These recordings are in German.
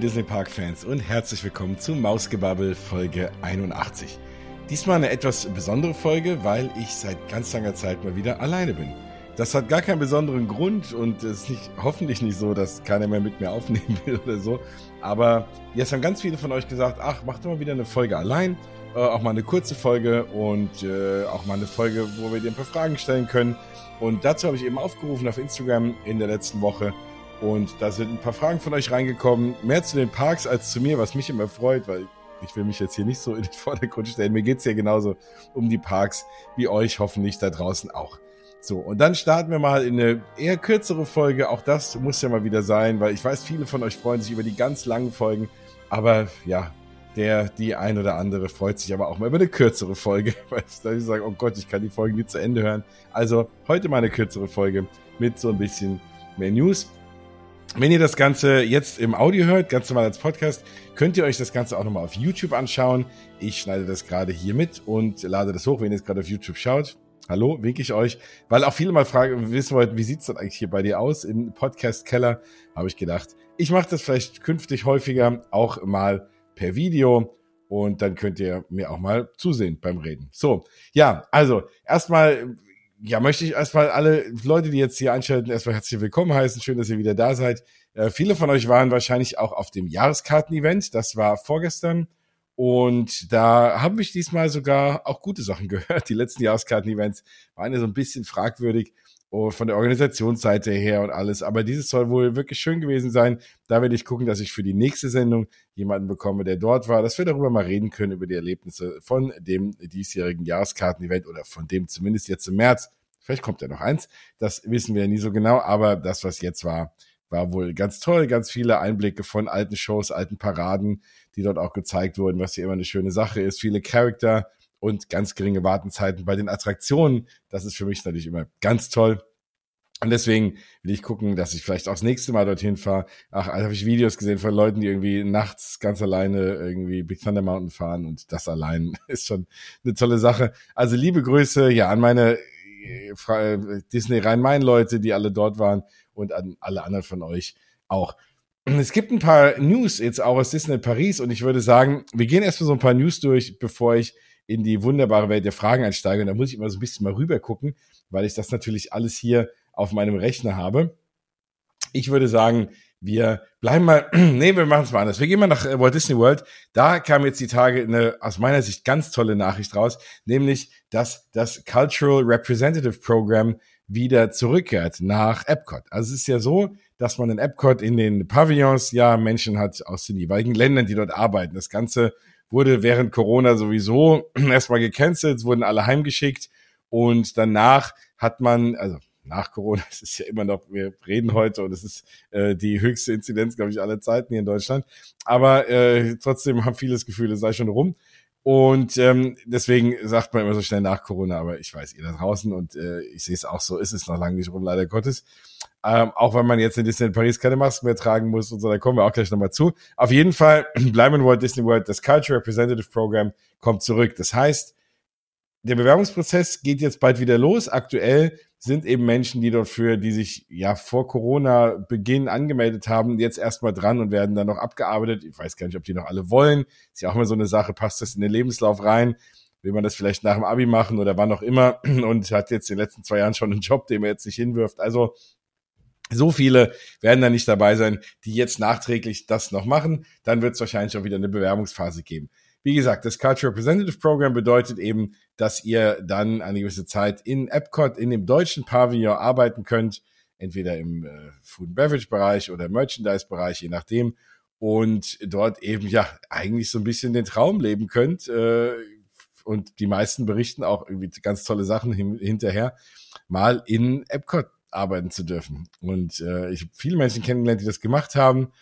Disney Park Fans und herzlich willkommen zu Mausgebabbel Folge 81. Diesmal eine etwas besondere Folge, weil ich seit ganz langer Zeit mal wieder alleine bin. Das hat gar keinen besonderen Grund und es ist nicht, hoffentlich nicht so, dass keiner mehr mit mir aufnehmen will oder so. Aber jetzt haben ganz viele von euch gesagt, ach, macht doch mal wieder eine Folge allein. Äh, auch mal eine kurze Folge und äh, auch mal eine Folge, wo wir dir ein paar Fragen stellen können. Und dazu habe ich eben aufgerufen auf Instagram in der letzten Woche. Und da sind ein paar Fragen von euch reingekommen. Mehr zu den Parks als zu mir, was mich immer freut, weil ich will mich jetzt hier nicht so in den Vordergrund stellen. Mir geht's ja genauso um die Parks wie euch hoffentlich da draußen auch. So, und dann starten wir mal in eine eher kürzere Folge. Auch das muss ja mal wieder sein, weil ich weiß, viele von euch freuen sich über die ganz langen Folgen. Aber ja, der, die ein oder andere freut sich aber auch mal über eine kürzere Folge, weil ich sage, oh Gott, ich kann die Folgen nie zu Ende hören. Also heute mal eine kürzere Folge mit so ein bisschen mehr News. Wenn ihr das Ganze jetzt im Audio hört, ganz normal als Podcast, könnt ihr euch das Ganze auch nochmal auf YouTube anschauen. Ich schneide das gerade hier mit und lade das hoch, wenn ihr es gerade auf YouTube schaut. Hallo, winke ich euch, weil auch viele mal fragen, wissen wollten, wie sieht's denn eigentlich hier bei dir aus im Podcast Keller? Habe ich gedacht, ich mache das vielleicht künftig häufiger, auch mal per Video und dann könnt ihr mir auch mal zusehen beim Reden. So, ja, also erstmal ja, möchte ich erstmal alle Leute, die jetzt hier einschalten, erstmal herzlich willkommen heißen. Schön, dass ihr wieder da seid. Äh, viele von euch waren wahrscheinlich auch auf dem Jahreskarten-Event. Das war vorgestern. Und da haben mich diesmal sogar auch gute Sachen gehört. Die letzten Jahreskarten-Events waren ja so ein bisschen fragwürdig oh, von der Organisationsseite her und alles. Aber dieses soll wohl wirklich schön gewesen sein. Da werde ich gucken, dass ich für die nächste Sendung jemanden bekomme, der dort war, dass wir darüber mal reden können, über die Erlebnisse von dem diesjährigen Jahreskarten-Event oder von dem zumindest jetzt im März. Vielleicht kommt ja noch eins. Das wissen wir ja nie so genau. Aber das, was jetzt war, war wohl ganz toll. Ganz viele Einblicke von alten Shows, alten Paraden, die dort auch gezeigt wurden, was hier immer eine schöne Sache ist. Viele Charakter und ganz geringe Wartenzeiten bei den Attraktionen. Das ist für mich natürlich immer ganz toll. Und deswegen will ich gucken, dass ich vielleicht auch das nächste Mal dorthin fahre. Ach, da habe ich Videos gesehen von Leuten, die irgendwie nachts ganz alleine irgendwie Big Thunder Mountain fahren und das allein ist schon eine tolle Sache. Also liebe Grüße ja an meine äh, Disney Rhein-Main-Leute, die alle dort waren und an alle anderen von euch auch. Es gibt ein paar News jetzt auch aus Disney Paris und ich würde sagen, wir gehen erstmal so ein paar News durch, bevor ich in die wunderbare Welt der Fragen einsteige. Und da muss ich immer so ein bisschen mal rüber gucken, weil ich das natürlich alles hier auf meinem Rechner habe. Ich würde sagen, wir bleiben mal, nee, wir machen es mal anders. Wir gehen mal nach äh, Walt Disney World. Da kam jetzt die Tage eine aus meiner Sicht ganz tolle Nachricht raus, nämlich, dass das Cultural Representative Program wieder zurückkehrt nach Epcot. Also es ist ja so, dass man in Epcot in den Pavillons ja Menschen hat aus den jeweiligen Ländern, die dort arbeiten. Das Ganze wurde während Corona sowieso erstmal gecancelt, es wurden alle heimgeschickt und danach hat man, also nach Corona, es ist ja immer noch, wir reden heute und es ist äh, die höchste Inzidenz, glaube ich, aller Zeiten hier in Deutschland. Aber äh, trotzdem haben viele das Gefühl, es sei schon rum. Und ähm, deswegen sagt man immer so schnell nach Corona, aber ich weiß, ihr da draußen und äh, ich sehe es auch so, ist es noch lange nicht rum, leider Gottes. Ähm, auch wenn man jetzt in Disney Paris keine Masken mehr tragen muss und so, da kommen wir auch gleich nochmal zu. Auf jeden Fall bleiben in Walt Disney World, das Culture Representative Program kommt zurück. Das heißt, der Bewerbungsprozess geht jetzt bald wieder los. Aktuell sind eben Menschen, die dort für, die sich ja vor Corona-Beginn angemeldet haben, jetzt erstmal dran und werden dann noch abgearbeitet. Ich weiß gar nicht, ob die noch alle wollen. Ist ja auch immer so eine Sache, passt das in den Lebenslauf rein? Will man das vielleicht nach dem Abi machen oder wann auch immer und hat jetzt in den letzten zwei Jahren schon einen Job, den man jetzt nicht hinwirft. Also so viele werden da nicht dabei sein, die jetzt nachträglich das noch machen. Dann wird es wahrscheinlich auch wieder eine Bewerbungsphase geben. Wie gesagt, das Culture Representative Program bedeutet eben, dass ihr dann eine gewisse Zeit in Epcot, in dem deutschen Pavillon arbeiten könnt, entweder im äh, Food and Beverage Bereich oder Merchandise Bereich, je nachdem, und dort eben ja eigentlich so ein bisschen den Traum leben könnt. Äh, und die meisten berichten auch irgendwie ganz tolle Sachen hin hinterher, mal in Epcot arbeiten zu dürfen. Und äh, ich habe viele Menschen kennengelernt, die das gemacht haben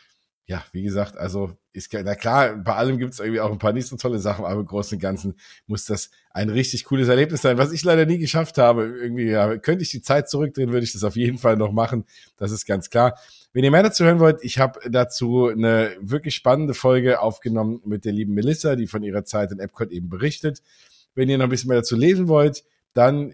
ja, wie gesagt, also ist na klar, bei allem gibt es irgendwie auch ein paar nicht so tolle Sachen, aber im Großen und Ganzen muss das ein richtig cooles Erlebnis sein, was ich leider nie geschafft habe. Irgendwie, ja, könnte ich die Zeit zurückdrehen, würde ich das auf jeden Fall noch machen. Das ist ganz klar. Wenn ihr mehr dazu hören wollt, ich habe dazu eine wirklich spannende Folge aufgenommen mit der lieben Melissa, die von ihrer Zeit in Epcot eben berichtet. Wenn ihr noch ein bisschen mehr dazu lesen wollt, dann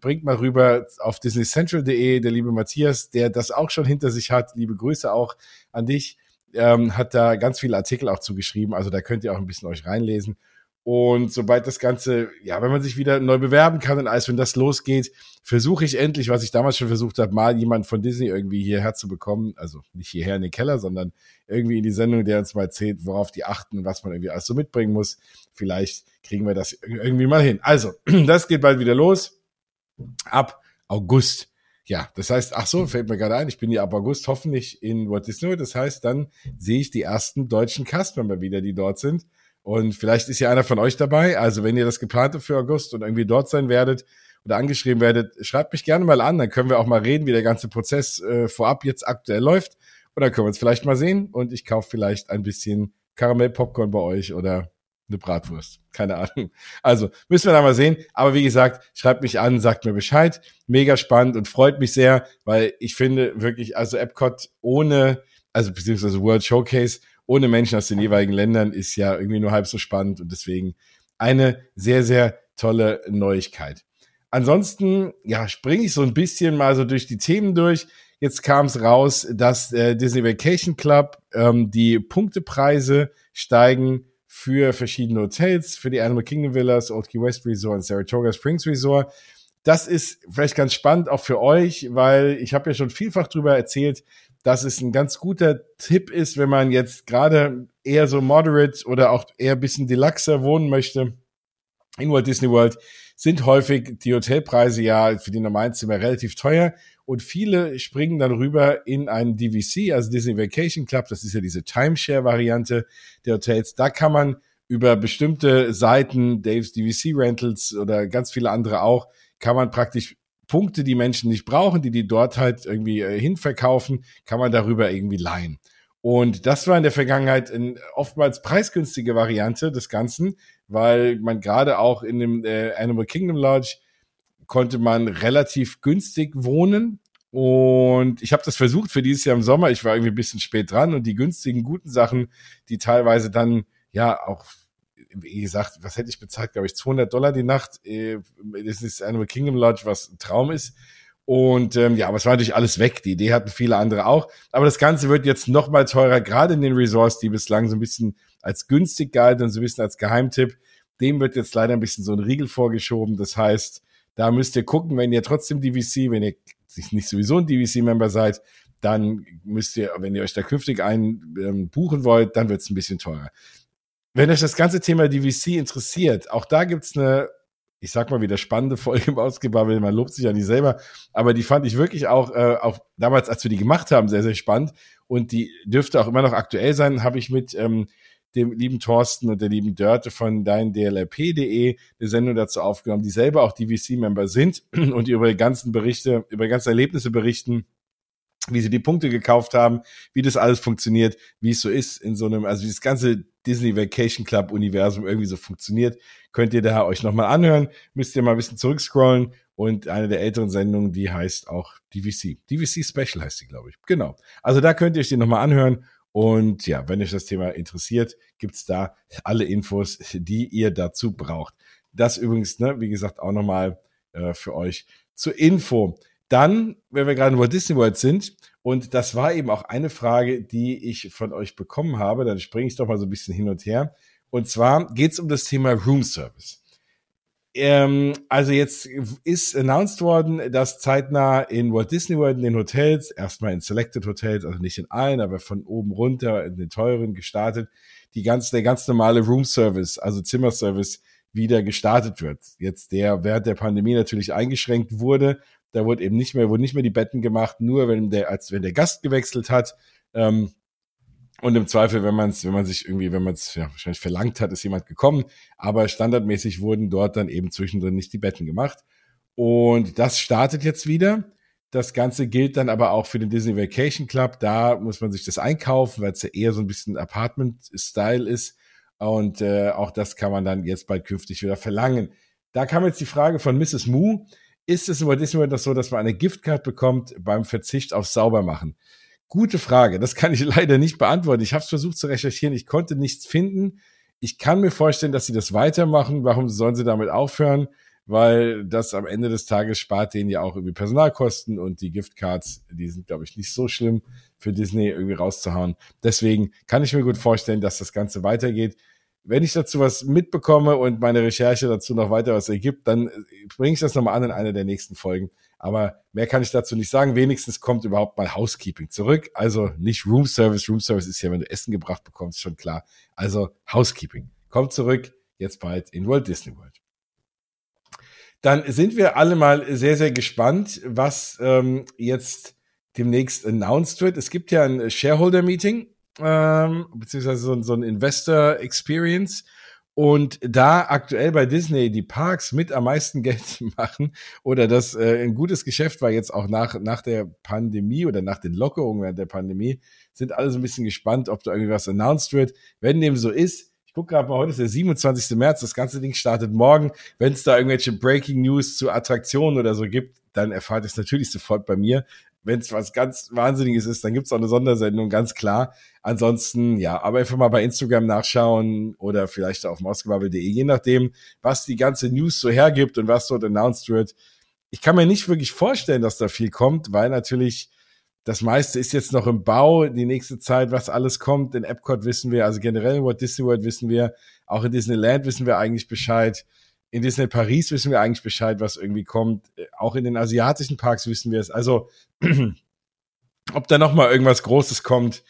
bringt mal rüber auf disneycentral.de, der liebe Matthias, der das auch schon hinter sich hat. Liebe Grüße auch an dich ähm, hat da ganz viele Artikel auch zugeschrieben. Also da könnt ihr auch ein bisschen euch reinlesen. Und sobald das Ganze, ja, wenn man sich wieder neu bewerben kann und alles, wenn das losgeht, versuche ich endlich, was ich damals schon versucht habe, mal jemand von Disney irgendwie hierher zu bekommen. Also nicht hierher in den Keller, sondern irgendwie in die Sendung, der uns mal erzählt, worauf die achten, was man irgendwie alles so mitbringen muss. Vielleicht kriegen wir das irgendwie mal hin. Also, das geht bald wieder los. Ab August. Ja, das heißt, ach so, fällt mir gerade ein, ich bin ja ab August hoffentlich in Walt Disney. Das heißt, dann sehe ich die ersten deutschen Castmember wieder, die dort sind. Und vielleicht ist ja einer von euch dabei. Also wenn ihr das geplant habt für August und irgendwie dort sein werdet oder angeschrieben werdet, schreibt mich gerne mal an. Dann können wir auch mal reden, wie der ganze Prozess äh, vorab jetzt aktuell läuft. Und dann können wir uns vielleicht mal sehen und ich kaufe vielleicht ein bisschen Karamellpopcorn bei euch oder eine Bratwurst. Keine Ahnung. Also müssen wir da mal sehen. Aber wie gesagt, schreibt mich an, sagt mir Bescheid. Mega spannend und freut mich sehr, weil ich finde wirklich, also Epcot ohne, also beziehungsweise World Showcase ohne Menschen aus den jeweiligen Ländern ist ja irgendwie nur halb so spannend und deswegen eine sehr, sehr tolle Neuigkeit. Ansonsten, ja, springe ich so ein bisschen mal so durch die Themen durch. Jetzt kam es raus, dass äh, Disney Vacation Club ähm, die Punktepreise steigen für verschiedene Hotels, für die Animal Kingdom Villas, Old Key West Resort und Saratoga Springs Resort. Das ist vielleicht ganz spannend auch für euch, weil ich habe ja schon vielfach drüber erzählt, dass es ein ganz guter Tipp ist, wenn man jetzt gerade eher so moderate oder auch eher ein bisschen deluxer wohnen möchte in Walt Disney World, sind häufig die Hotelpreise ja für die normalen Zimmer relativ teuer und viele springen dann rüber in einen DVC, also Disney Vacation Club, das ist ja diese Timeshare-Variante der Hotels. Da kann man über bestimmte Seiten, Dave's DVC Rentals oder ganz viele andere auch, kann man praktisch Punkte, die Menschen nicht brauchen, die die dort halt irgendwie äh, hinverkaufen, kann man darüber irgendwie leihen. Und das war in der Vergangenheit eine oftmals preisgünstige Variante des Ganzen, weil man gerade auch in dem äh, Animal Kingdom Lodge konnte man relativ günstig wohnen. Und ich habe das versucht für dieses Jahr im Sommer. Ich war irgendwie ein bisschen spät dran und die günstigen, guten Sachen, die teilweise dann ja auch wie gesagt, was hätte ich bezahlt, glaube ich, 200 Dollar die Nacht. Äh, das ist Animal Kingdom Lodge, was ein Traum ist. Und ähm, ja, aber es war natürlich alles weg. Die Idee hatten viele andere auch. Aber das Ganze wird jetzt noch mal teurer, gerade in den Resorts, die bislang so ein bisschen als günstig galten und so ein bisschen als Geheimtipp. Dem wird jetzt leider ein bisschen so ein Riegel vorgeschoben. Das heißt, da müsst ihr gucken, wenn ihr trotzdem DVC, wenn ihr nicht sowieso ein DVC-Member seid, dann müsst ihr, wenn ihr euch da künftig einen ähm, buchen wollt, dann wird es ein bisschen teurer. Wenn euch das ganze Thema DVC interessiert, auch da gibt's eine, ich sag mal wieder spannende Folge im Ausgebabbel, man lobt sich ja nicht selber, aber die fand ich wirklich auch, äh, auch damals, als wir die gemacht haben, sehr, sehr spannend und die dürfte auch immer noch aktuell sein, habe ich mit ähm, dem lieben Thorsten und der lieben Dörte von deindlrp.de eine Sendung dazu aufgenommen, die selber auch DVC-Member sind und die über die ganzen Berichte, über die ganzen Erlebnisse berichten, wie sie die Punkte gekauft haben, wie das alles funktioniert, wie es so ist in so einem, also das ganze Disney Vacation Club Universum irgendwie so funktioniert, könnt ihr da euch nochmal anhören, müsst ihr mal ein bisschen zurückscrollen und eine der älteren Sendungen, die heißt auch DVC. DVC Special heißt sie, glaube ich. Genau. Also da könnt ihr euch die nochmal anhören und ja, wenn euch das Thema interessiert, gibt's da alle Infos, die ihr dazu braucht. Das übrigens, ne, wie gesagt, auch nochmal äh, für euch zur Info. Dann, wenn wir gerade in Walt Disney World sind, und das war eben auch eine Frage, die ich von euch bekommen habe, dann springe ich doch mal so ein bisschen hin und her. Und zwar geht es um das Thema Room Service. Ähm, also jetzt ist announced worden, dass zeitnah in Walt Disney World in den Hotels, erstmal in Selected Hotels, also nicht in allen, aber von oben runter in den teuren gestartet, die ganz, der ganz normale Room Service, also Zimmerservice wieder gestartet wird. Jetzt der während der Pandemie natürlich eingeschränkt wurde da wurde eben nicht mehr, wurden nicht mehr die Betten gemacht, nur wenn der, als wenn der Gast gewechselt hat. Ähm, und im Zweifel, wenn man es, wenn man sich irgendwie, wenn man es ja, wahrscheinlich verlangt hat, ist jemand gekommen. Aber standardmäßig wurden dort dann eben zwischendrin nicht die Betten gemacht. Und das startet jetzt wieder. Das Ganze gilt dann aber auch für den Disney Vacation Club. Da muss man sich das einkaufen, weil es ja eher so ein bisschen Apartment-Style ist. Und äh, auch das kann man dann jetzt bald künftig wieder verlangen. Da kam jetzt die Frage von Mrs. Moo. Ist es Walt Disney World so, dass man eine Giftcard bekommt beim Verzicht auf Saubermachen? Gute Frage. Das kann ich leider nicht beantworten. Ich habe es versucht zu recherchieren. Ich konnte nichts finden. Ich kann mir vorstellen, dass sie das weitermachen. Warum sollen sie damit aufhören? weil das am Ende des Tages spart denen ja auch irgendwie Personalkosten und die Giftcards, die sind, glaube ich, nicht so schlimm für Disney irgendwie rauszuhauen. Deswegen kann ich mir gut vorstellen, dass das Ganze weitergeht. Wenn ich dazu was mitbekomme und meine Recherche dazu noch weiter was ergibt, dann bringe ich das nochmal an in einer der nächsten Folgen. Aber mehr kann ich dazu nicht sagen. Wenigstens kommt überhaupt mal Housekeeping zurück. Also nicht Room Service. Room Service ist ja, wenn du Essen gebracht bekommst, schon klar. Also Housekeeping. Kommt zurück, jetzt bald in Walt Disney World. Dann sind wir alle mal sehr, sehr gespannt, was ähm, jetzt demnächst announced wird. Es gibt ja ein Shareholder-Meeting, ähm, beziehungsweise so, so ein Investor-Experience. Und da aktuell bei Disney die Parks mit am meisten Geld machen oder das äh, ein gutes Geschäft war jetzt auch nach, nach der Pandemie oder nach den Lockerungen während der Pandemie, sind alle so ein bisschen gespannt, ob da irgendwie was announced wird. Wenn dem so ist, ich gucke gerade mal, heute ist der 27. März, das ganze Ding startet morgen. Wenn es da irgendwelche Breaking News zu Attraktionen oder so gibt, dann erfahrt ihr es natürlich sofort bei mir wenn es was ganz Wahnsinniges ist, dann gibt's auch eine Sondersendung, ganz klar. Ansonsten, ja, aber einfach mal bei Instagram nachschauen oder vielleicht auf mausgebabbel.de, je nachdem, was die ganze News so hergibt und was dort announced wird. Ich kann mir nicht wirklich vorstellen, dass da viel kommt, weil natürlich das meiste ist jetzt noch im Bau, die nächste Zeit, was alles kommt. In Epcot wissen wir, also generell in Walt Disney World wissen wir, auch in Disneyland wissen wir eigentlich Bescheid in Disney Paris wissen wir eigentlich Bescheid, was irgendwie kommt. Äh, auch in den asiatischen Parks wissen wir es. Also, ob da noch mal irgendwas Großes kommt,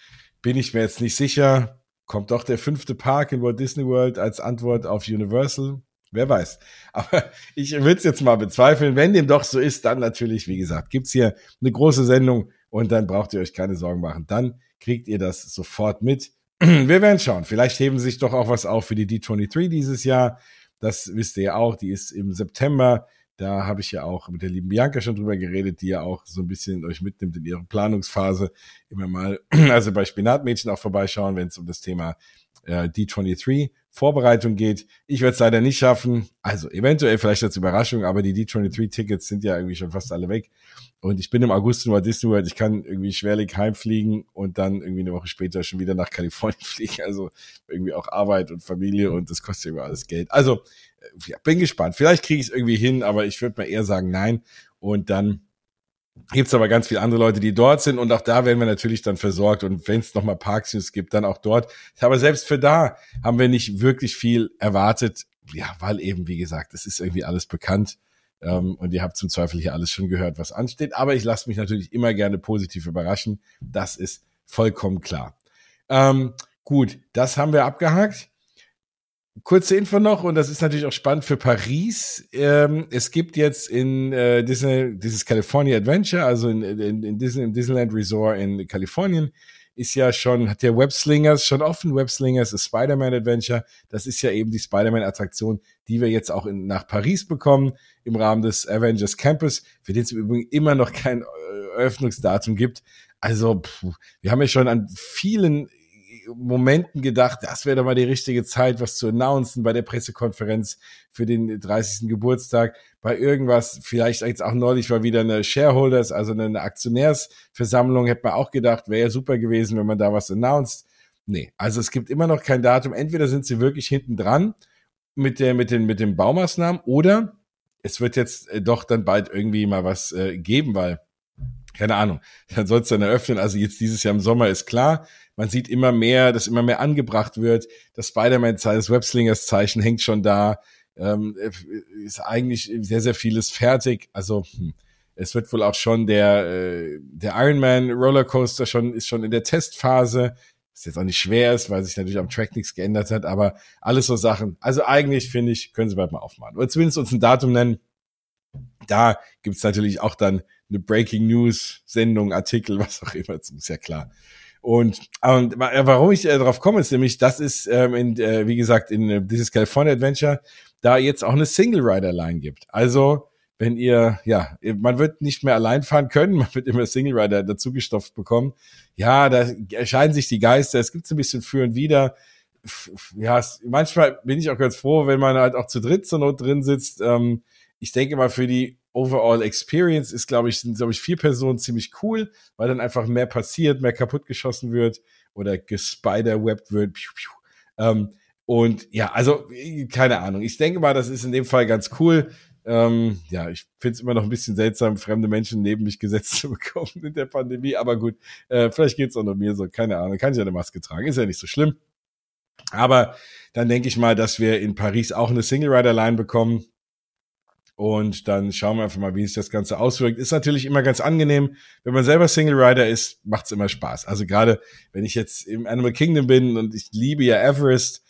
bin ich mir jetzt nicht sicher. Kommt doch der fünfte Park in Walt Disney World als Antwort auf Universal? Wer weiß. Aber ich würde es jetzt mal bezweifeln. Wenn dem doch so ist, dann natürlich, wie gesagt, gibt's hier eine große Sendung und dann braucht ihr euch keine Sorgen machen. Dann kriegt ihr das sofort mit. Wir werden schauen. Vielleicht heben sich doch auch was auf für die D23 dieses Jahr. Das wisst ihr ja auch, die ist im September. Da habe ich ja auch mit der lieben Bianca schon drüber geredet, die ja auch so ein bisschen euch mitnimmt in ihrer Planungsphase. Immer mal, also bei Spinatmädchen auch vorbeischauen, wenn es um das Thema äh, D23 Vorbereitung geht. Ich werde es leider nicht schaffen. Also eventuell vielleicht als Überraschung, aber die D23-Tickets sind ja irgendwie schon fast alle weg. Und ich bin im August in Walt Disney World. Ich kann irgendwie schwerlich heimfliegen und dann irgendwie eine Woche später schon wieder nach Kalifornien fliegen. Also irgendwie auch Arbeit und Familie und das kostet immer alles Geld. Also ja, bin gespannt. Vielleicht kriege ich es irgendwie hin, aber ich würde mal eher sagen nein. Und dann gibt's aber ganz viele andere Leute, die dort sind und auch da werden wir natürlich dann versorgt und wenn es nochmal Parks gibt, dann auch dort. Aber selbst für da haben wir nicht wirklich viel erwartet, ja, weil eben, wie gesagt, es ist irgendwie alles bekannt ähm, und ihr habt zum Zweifel hier alles schon gehört, was ansteht. Aber ich lasse mich natürlich immer gerne positiv überraschen, das ist vollkommen klar. Ähm, gut, das haben wir abgehakt. Kurze Info noch, und das ist natürlich auch spannend für Paris. Ähm, es gibt jetzt in äh, Disney, dieses California Adventure, also in, in, in Disney, im Disneyland Resort in Kalifornien, ist ja schon, hat der Webslingers schon offen. Webslingers ist Spider-Man Adventure. Das ist ja eben die Spider-Man-Attraktion, die wir jetzt auch in, nach Paris bekommen, im Rahmen des Avengers Campus, für den es im Übrigen immer noch kein äh, Eröffnungsdatum gibt. Also, pff, wir haben ja schon an vielen Momenten gedacht, das wäre doch mal die richtige Zeit, was zu announcen bei der Pressekonferenz für den 30. Geburtstag, bei irgendwas, vielleicht jetzt auch neulich war wieder eine Shareholders, also eine Aktionärsversammlung, hätte man auch gedacht, wäre ja super gewesen, wenn man da was announced. Nee, also es gibt immer noch kein Datum. Entweder sind sie wirklich hinten dran mit der, mit den, mit den Baumaßnahmen oder es wird jetzt äh, doch dann bald irgendwie mal was äh, geben, weil keine Ahnung, dann soll es dann eröffnen. Also jetzt dieses Jahr im Sommer ist klar. Man sieht immer mehr, dass immer mehr angebracht wird. Das Spider-Man-Zeichen, das Webslingers-Zeichen hängt schon da. Ähm, ist eigentlich sehr, sehr vieles fertig. Also hm, es wird wohl auch schon der, äh, der Ironman Rollercoaster schon, ist schon in der Testphase. Ist jetzt auch nicht schwer ist, weil sich natürlich am Track nichts geändert hat, aber alles so Sachen. Also eigentlich finde ich, können sie bald mal aufmachen. Oder zumindest uns ein Datum nennen. Da gibt's natürlich auch dann eine Breaking News Sendung, Artikel, was auch immer, das ist ja klar. Und, und warum ich äh, darauf komme, ist nämlich, das ist, ähm, in, äh, wie gesagt, in äh, dieses California Adventure, da jetzt auch eine Single Rider Line gibt. Also, wenn ihr, ja, man wird nicht mehr allein fahren können, man wird immer Single Rider dazugestopft bekommen. Ja, da erscheinen sich die Geister, es gibt so ein bisschen für und wieder. Ja, es, manchmal bin ich auch ganz froh, wenn man halt auch zu dritt zur Not drin sitzt. Ähm, ich denke mal, für die Overall Experience ist, glaube ich, sind, glaube ich, vier Personen ziemlich cool, weil dann einfach mehr passiert, mehr kaputtgeschossen wird oder gespiderwebt wird. Piu, piu. Ähm, und ja, also keine Ahnung. Ich denke mal, das ist in dem Fall ganz cool. Ähm, ja, ich finde es immer noch ein bisschen seltsam, fremde Menschen neben mich gesetzt zu bekommen in der Pandemie. Aber gut, äh, vielleicht geht's auch nur mir so, keine Ahnung. Kann ich ja eine Maske tragen, ist ja nicht so schlimm. Aber dann denke ich mal, dass wir in Paris auch eine Single Rider Line bekommen. Und dann schauen wir einfach mal, wie sich das Ganze auswirkt. Ist natürlich immer ganz angenehm. Wenn man selber Single Rider ist, macht's immer Spaß. Also gerade, wenn ich jetzt im Animal Kingdom bin und ich liebe ja Everest,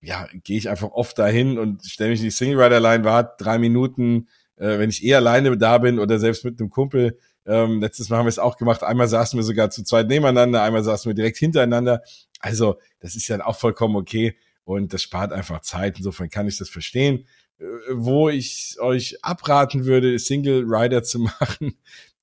ja, gehe ich einfach oft dahin und stelle mich in die Single Rider Line, warte drei Minuten, äh, wenn ich eh alleine da bin oder selbst mit einem Kumpel. Ähm, letztes Mal haben wir es auch gemacht. Einmal saßen wir sogar zu zweit nebeneinander, einmal saßen wir direkt hintereinander. Also, das ist ja auch vollkommen okay und das spart einfach Zeit. Insofern kann ich das verstehen. Wo ich euch abraten würde, Single Rider zu machen,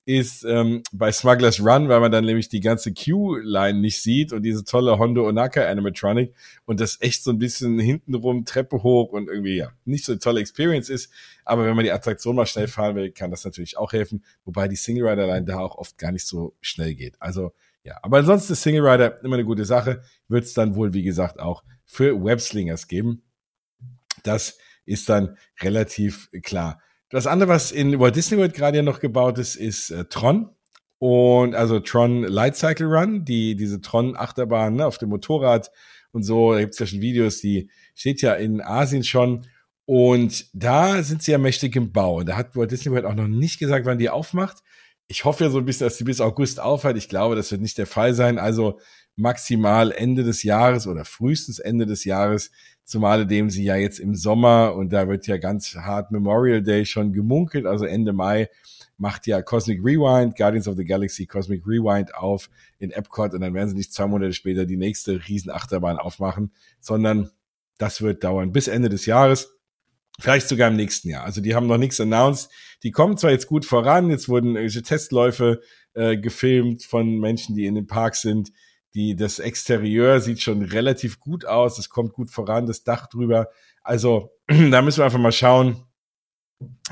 ist ähm, bei Smugglers Run, weil man dann nämlich die ganze Q-Line nicht sieht und diese tolle Hondo Onaka Animatronic und das echt so ein bisschen hintenrum Treppe hoch und irgendwie ja nicht so eine tolle Experience ist. Aber wenn man die Attraktion mal schnell fahren will, kann das natürlich auch helfen, wobei die Single Rider Line da auch oft gar nicht so schnell geht. Also ja, aber ansonsten ist Single Rider immer eine gute Sache. Wird es dann wohl, wie gesagt, auch für Webslingers geben. Das ist dann relativ klar. Das andere, was in Walt Disney World gerade ja noch gebaut ist, ist äh, Tron. Und also Tron Light Cycle Run, die, diese Tron-Achterbahn ne, auf dem Motorrad und so, da gibt's ja schon Videos, die steht ja in Asien schon. Und da sind sie ja mächtig im Bau. Da hat Walt Disney World auch noch nicht gesagt, wann die aufmacht. Ich hoffe ja so ein bisschen, dass sie bis August aufhört. Ich glaube, das wird nicht der Fall sein. Also maximal Ende des Jahres oder frühestens Ende des Jahres zumal dem sie ja jetzt im Sommer und da wird ja ganz hart Memorial Day schon gemunkelt, also Ende Mai macht ja Cosmic Rewind, Guardians of the Galaxy Cosmic Rewind auf in Epcot und dann werden sie nicht zwei Monate später die nächste Riesenachterbahn aufmachen, sondern das wird dauern bis Ende des Jahres. Vielleicht sogar im nächsten Jahr. Also die haben noch nichts announced. Die kommen zwar jetzt gut voran, jetzt wurden irgendwelche Testläufe äh, gefilmt von Menschen, die in den Parks sind. Die, das Exterieur sieht schon relativ gut aus. Es kommt gut voran, das Dach drüber. Also, da müssen wir einfach mal schauen,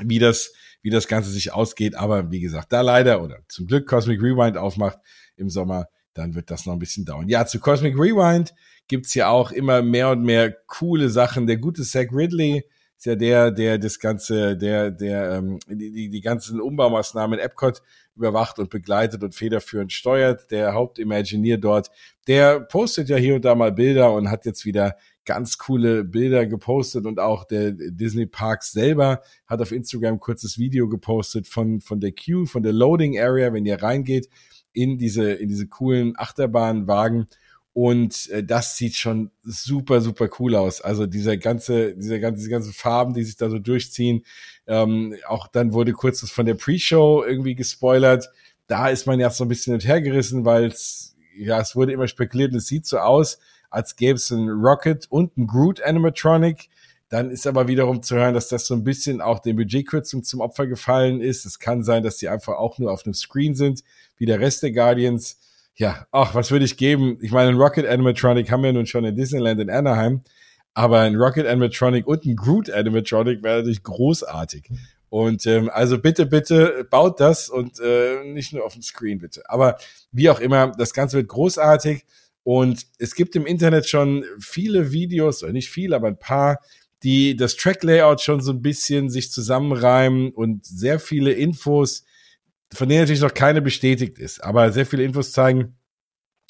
wie das, wie das Ganze sich ausgeht. Aber wie gesagt, da leider oder zum Glück Cosmic Rewind aufmacht im Sommer, dann wird das noch ein bisschen dauern. Ja, zu Cosmic Rewind gibt's ja auch immer mehr und mehr coole Sachen. Der gute Zach Ridley ist ja der, der das ganze, der, der ähm, die, die, die ganzen Umbaumaßnahmen in Epcot überwacht und begleitet und federführend steuert. Der Hauptimaginier dort, der postet ja hier und da mal Bilder und hat jetzt wieder ganz coole Bilder gepostet und auch der Disney Parks selber hat auf Instagram ein kurzes Video gepostet von, von der Queue, von der Loading Area, wenn ihr reingeht in diese, in diese coolen Achterbahnwagen und äh, das sieht schon super, super cool aus. Also dieser ganze, diese ganze, diese ganzen Farben, die sich da so durchziehen. Ähm, auch dann wurde kurz was von der Pre-Show irgendwie gespoilert. Da ist man ja so ein bisschen hergerissen, weil es, ja, es wurde immer spekuliert, es sieht so aus, als gäbe es ein Rocket und ein Groot Animatronic. Dann ist aber wiederum zu hören, dass das so ein bisschen auch den Budgetkürzungen zum Opfer gefallen ist. Es kann sein, dass die einfach auch nur auf einem Screen sind, wie der Rest der Guardians ja, ach, was würde ich geben? Ich meine, ein Rocket Animatronic haben wir nun schon in Disneyland in Anaheim, aber ein Rocket Animatronic und ein Groot Animatronic wäre natürlich großartig. Und ähm, also bitte, bitte baut das und äh, nicht nur auf dem Screen, bitte. Aber wie auch immer, das Ganze wird großartig. Und es gibt im Internet schon viele Videos, oder nicht viel, aber ein paar, die das Track-Layout schon so ein bisschen sich zusammenreimen und sehr viele Infos von denen natürlich noch keine bestätigt ist, aber sehr viele Infos zeigen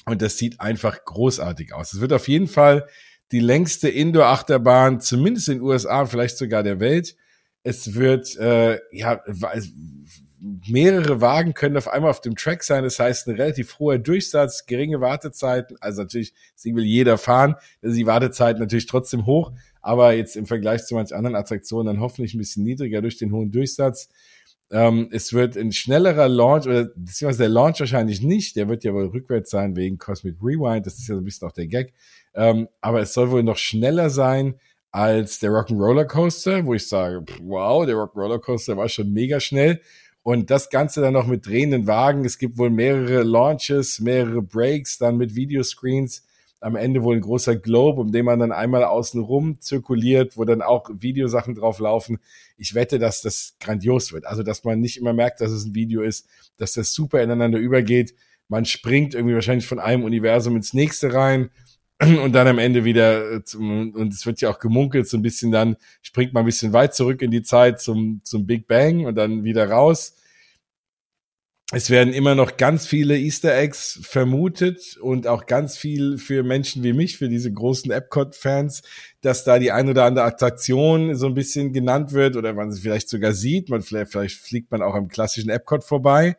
und das sieht einfach großartig aus. Es wird auf jeden Fall die längste Indoor-Achterbahn, zumindest in den USA, vielleicht sogar der Welt. Es wird, äh, ja, mehrere Wagen können auf einmal auf dem Track sein. Das heißt, ein relativ hoher Durchsatz, geringe Wartezeiten. Also natürlich, deswegen will jeder fahren. Also die Wartezeit natürlich trotzdem hoch, aber jetzt im Vergleich zu manchen anderen Attraktionen dann hoffentlich ein bisschen niedriger durch den hohen Durchsatz. Ähm, es wird ein schnellerer Launch, oder beziehungsweise der Launch wahrscheinlich nicht, der wird ja wohl rückwärts sein wegen Cosmic Rewind, das ist ja so ein bisschen auch der Gag. Ähm, aber es soll wohl noch schneller sein als der Rock'n'Roller Coaster, wo ich sage, wow, der Rock'n'Roller Coaster war schon mega schnell. Und das Ganze dann noch mit drehenden Wagen. Es gibt wohl mehrere Launches, mehrere Breaks, dann mit Videoscreens am Ende wohl ein großer Globe, um den man dann einmal außen rum zirkuliert, wo dann auch Videosachen drauf laufen. Ich wette, dass das grandios wird. Also, dass man nicht immer merkt, dass es ein Video ist, dass das super ineinander übergeht. Man springt irgendwie wahrscheinlich von einem Universum ins nächste rein. und dann am Ende wieder, äh, zum, und es wird ja auch gemunkelt, so ein bisschen dann springt man ein bisschen weit zurück in die Zeit zum, zum Big Bang und dann wieder raus. Es werden immer noch ganz viele Easter Eggs vermutet und auch ganz viel für Menschen wie mich, für diese großen Epcot-Fans, dass da die ein oder andere Attraktion so ein bisschen genannt wird oder man sie vielleicht sogar sieht. Man vielleicht, vielleicht fliegt man auch am klassischen Epcot vorbei.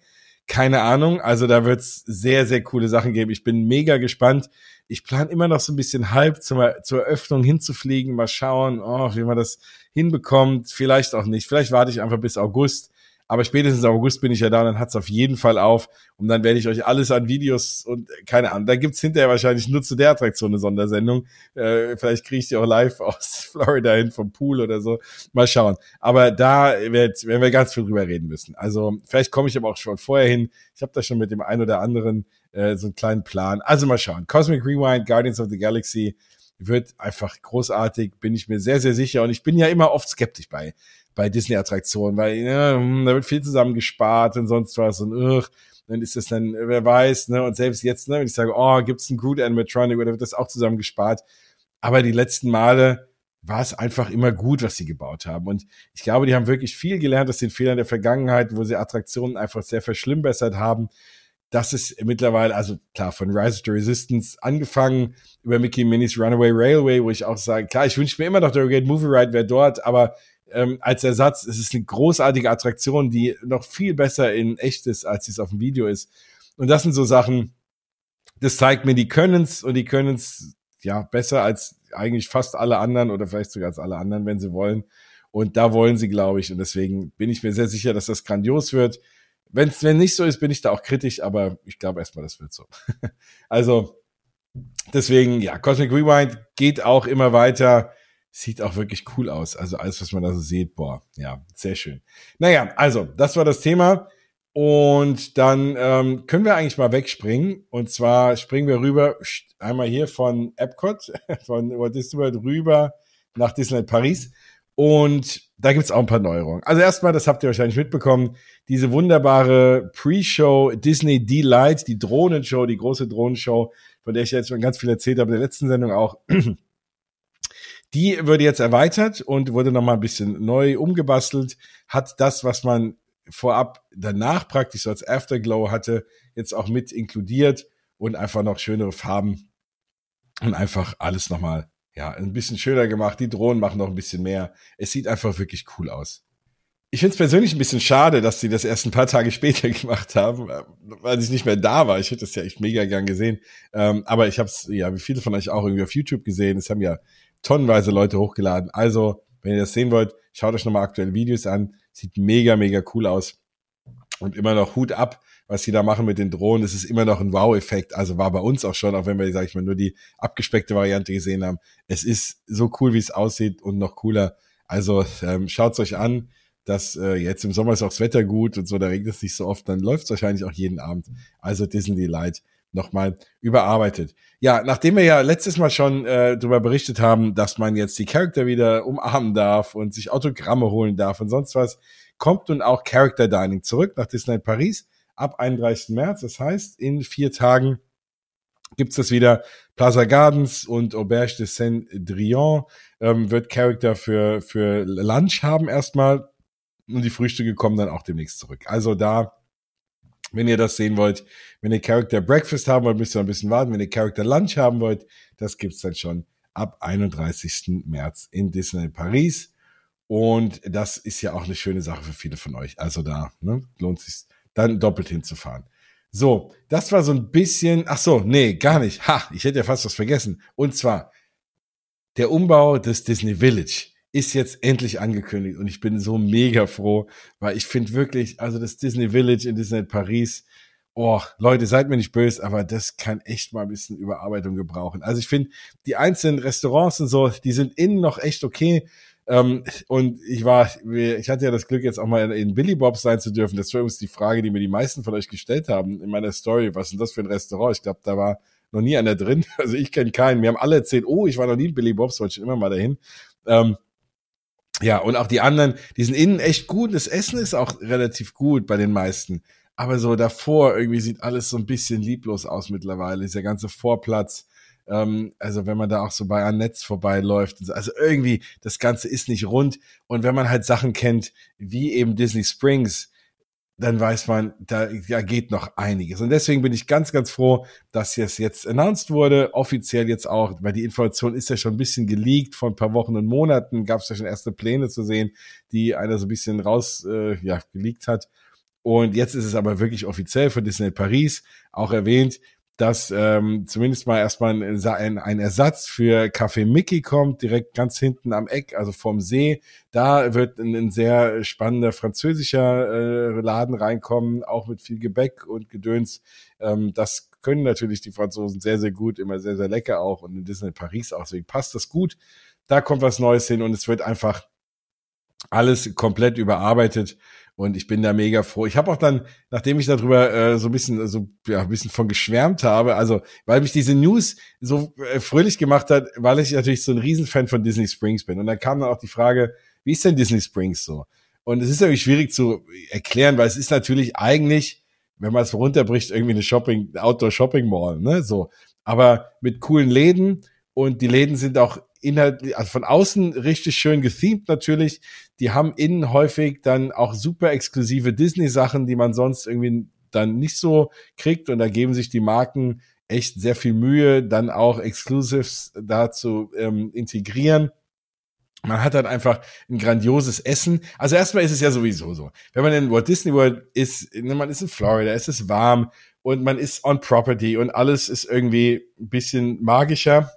Keine Ahnung. Also da wird's sehr, sehr coole Sachen geben. Ich bin mega gespannt. Ich plane immer noch so ein bisschen halb zur, zur Eröffnung hinzufliegen. Mal schauen, oh, wie man das hinbekommt. Vielleicht auch nicht. Vielleicht warte ich einfach bis August aber spätestens August bin ich ja da und dann hat's auf jeden Fall auf. Und dann werde ich euch alles an Videos und keine Ahnung. Da gibt's hinterher wahrscheinlich nur zu der Attraktion eine Sondersendung. Äh, vielleicht kriege ich die auch live aus Florida hin vom Pool oder so. Mal schauen. Aber da wird, werden wir ganz viel drüber reden müssen. Also vielleicht komme ich aber auch schon vorher hin. Ich habe da schon mit dem einen oder anderen äh, so einen kleinen Plan. Also mal schauen. Cosmic Rewind, Guardians of the Galaxy wird einfach großartig, bin ich mir sehr, sehr sicher. Und ich bin ja immer oft skeptisch bei bei Disney-Attraktionen, weil ja, hm, da wird viel zusammen gespart und sonst was und ugh, dann ist das dann, wer weiß, ne, und selbst jetzt, ne, wenn ich sage, oh, gibt's einen Groot Animatronic oder wird das auch zusammen gespart, aber die letzten Male war es einfach immer gut, was sie gebaut haben. Und ich glaube, die haben wirklich viel gelernt aus den Fehlern der Vergangenheit, wo sie Attraktionen einfach sehr verschlimmbessert haben. Das ist mittlerweile, also klar, von Rise to Resistance angefangen über Mickey Minis Runaway Railway, wo ich auch sage, klar, ich wünsche mir immer noch, der Great Movie Ride wäre dort, aber ähm, als Ersatz. Es ist eine großartige Attraktion, die noch viel besser in echt ist, als es auf dem Video ist. Und das sind so Sachen, das zeigt mir, die können's und die können's ja besser als eigentlich fast alle anderen oder vielleicht sogar als alle anderen, wenn sie wollen. Und da wollen sie, glaube ich. Und deswegen bin ich mir sehr sicher, dass das grandios wird. Wenn's, wenn nicht so ist, bin ich da auch kritisch, aber ich glaube erstmal, das wird so. also, deswegen, ja, Cosmic Rewind geht auch immer weiter sieht auch wirklich cool aus. Also alles, was man da so sieht, boah, ja, sehr schön. Naja, also, das war das Thema. Und dann ähm, können wir eigentlich mal wegspringen. Und zwar springen wir rüber, einmal hier von Epcot, von Walt Disney World rüber nach Disneyland Paris. Und da gibt's auch ein paar Neuerungen. Also erstmal, das habt ihr wahrscheinlich mitbekommen, diese wunderbare Pre-Show Disney Delight, die Drohnenshow, die große Drohnenshow, von der ich jetzt schon ganz viel erzählt habe in der letzten Sendung auch. Die wurde jetzt erweitert und wurde nochmal ein bisschen neu umgebastelt, hat das, was man vorab danach praktisch so als Afterglow hatte, jetzt auch mit inkludiert und einfach noch schönere Farben und einfach alles nochmal, ja, ein bisschen schöner gemacht. Die Drohnen machen noch ein bisschen mehr. Es sieht einfach wirklich cool aus. Ich finde es persönlich ein bisschen schade, dass sie das erst ein paar Tage später gemacht haben, weil ich nicht mehr da war. Ich hätte das ja echt mega gern gesehen. Ähm, aber ich habe es, ja, wie viele von euch auch irgendwie auf YouTube gesehen. Es haben ja tonnenweise Leute hochgeladen. Also, wenn ihr das sehen wollt, schaut euch nochmal aktuelle Videos an. Sieht mega, mega cool aus. Und immer noch Hut ab, was sie da machen mit den Drohnen. Es ist immer noch ein Wow-Effekt. Also war bei uns auch schon, auch wenn wir, sag ich mal, nur die abgespeckte Variante gesehen haben. Es ist so cool, wie es aussieht und noch cooler. Also ähm, schaut's euch an. dass äh, jetzt im Sommer ist auch das Wetter gut und so, da regnet es nicht so oft, dann läuft's wahrscheinlich auch jeden Abend. Also Disney Light nochmal überarbeitet. Ja, nachdem wir ja letztes Mal schon äh, darüber berichtet haben, dass man jetzt die Charakter wieder umarmen darf und sich Autogramme holen darf und sonst was, kommt nun auch Character Dining zurück nach Disneyland Paris ab 31. März. Das heißt, in vier Tagen gibt's das wieder. Plaza Gardens und Auberge de Saint-Drian ähm, wird Character für, für Lunch haben erstmal und die Frühstücke kommen dann auch demnächst zurück. Also da wenn ihr das sehen wollt, wenn ihr Character Breakfast haben wollt, müsst ihr ein bisschen warten. Wenn ihr Character Lunch haben wollt, das gibt's dann schon ab 31. März in Disneyland Paris. Und das ist ja auch eine schöne Sache für viele von euch. Also da ne, lohnt sich dann doppelt hinzufahren. So, das war so ein bisschen, ach so, nee, gar nicht. Ha, ich hätte ja fast was vergessen. Und zwar der Umbau des Disney Village ist jetzt endlich angekündigt und ich bin so mega froh, weil ich finde wirklich, also das Disney Village in Disney Paris, oh, Leute, seid mir nicht böse, aber das kann echt mal ein bisschen Überarbeitung gebrauchen. Also ich finde, die einzelnen Restaurants und so, die sind innen noch echt okay. Ähm, und ich war, ich hatte ja das Glück, jetzt auch mal in Billy Bobs sein zu dürfen. Das war übrigens die Frage, die mir die meisten von euch gestellt haben in meiner Story. Was ist denn das für ein Restaurant? Ich glaube, da war noch nie einer drin. Also ich kenne keinen. Mir haben alle erzählt, oh, ich war noch nie in Billy Bobs, wollte schon immer mal dahin. Ähm, ja, und auch die anderen, die sind innen echt gut. Das Essen ist auch relativ gut bei den meisten. Aber so davor irgendwie sieht alles so ein bisschen lieblos aus mittlerweile. Dieser ganze Vorplatz. Ähm, also wenn man da auch so bei einem Netz vorbeiläuft. Also irgendwie, das Ganze ist nicht rund. Und wenn man halt Sachen kennt, wie eben Disney Springs, dann weiß man, da, da geht noch einiges. Und deswegen bin ich ganz, ganz froh, dass es jetzt announced wurde, offiziell jetzt auch, weil die Information ist ja schon ein bisschen geleakt, vor ein paar Wochen und Monaten gab es ja schon erste Pläne zu sehen, die einer so ein bisschen raus, äh, ja, geleakt hat. Und jetzt ist es aber wirklich offiziell von Disney Paris auch erwähnt, dass ähm, zumindest mal erstmal ein, ein, Ersatz für Café Mickey kommt, direkt ganz hinten am Eck, also vom See. Da wird ein, ein sehr spannender französischer äh, Laden reinkommen, auch mit viel Gebäck und Gedöns. Ähm, das können natürlich die Franzosen sehr, sehr gut, immer sehr, sehr lecker auch und in Disney Paris auch. Deswegen passt das gut. Da kommt was Neues hin und es wird einfach alles komplett überarbeitet und ich bin da mega froh. Ich habe auch dann, nachdem ich darüber äh, so ein bisschen, so ja, ein bisschen von geschwärmt habe, also weil mich diese News so äh, fröhlich gemacht hat, weil ich natürlich so ein Riesenfan von Disney Springs bin. Und dann kam dann auch die Frage, wie ist denn Disney Springs so? Und es ist irgendwie schwierig zu erklären, weil es ist natürlich eigentlich, wenn man es runterbricht, irgendwie eine Shopping, Outdoor Shopping Mall, ne? So. Aber mit coolen Läden und die Läden sind auch inhaltlich, also von außen richtig schön gethemed natürlich. Die haben innen häufig dann auch super exklusive Disney-Sachen, die man sonst irgendwie dann nicht so kriegt. Und da geben sich die Marken echt sehr viel Mühe, dann auch Exclusives da zu ähm, integrieren. Man hat dann einfach ein grandioses Essen. Also erstmal ist es ja sowieso so. Wenn man in Walt Disney World ist, ne, man ist in Florida, es ist warm und man ist on property und alles ist irgendwie ein bisschen magischer.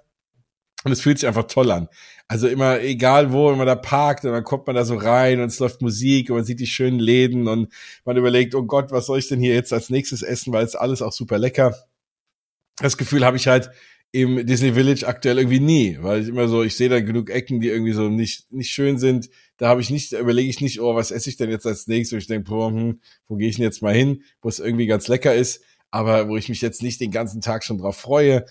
Und es fühlt sich einfach toll an. Also immer, egal wo, wenn man da parkt, und dann kommt man da so rein und es läuft Musik und man sieht die schönen Läden und man überlegt, oh Gott, was soll ich denn hier jetzt als nächstes essen, weil es alles auch super lecker. Das Gefühl habe ich halt im Disney Village aktuell irgendwie nie, weil ich immer so, ich sehe da genug Ecken, die irgendwie so nicht, nicht schön sind. Da habe ich nicht, da überlege ich nicht, oh, was esse ich denn jetzt als nächstes? Und ich denke, boah, hm, wo gehe ich denn jetzt mal hin, wo es irgendwie ganz lecker ist, aber wo ich mich jetzt nicht den ganzen Tag schon drauf freue.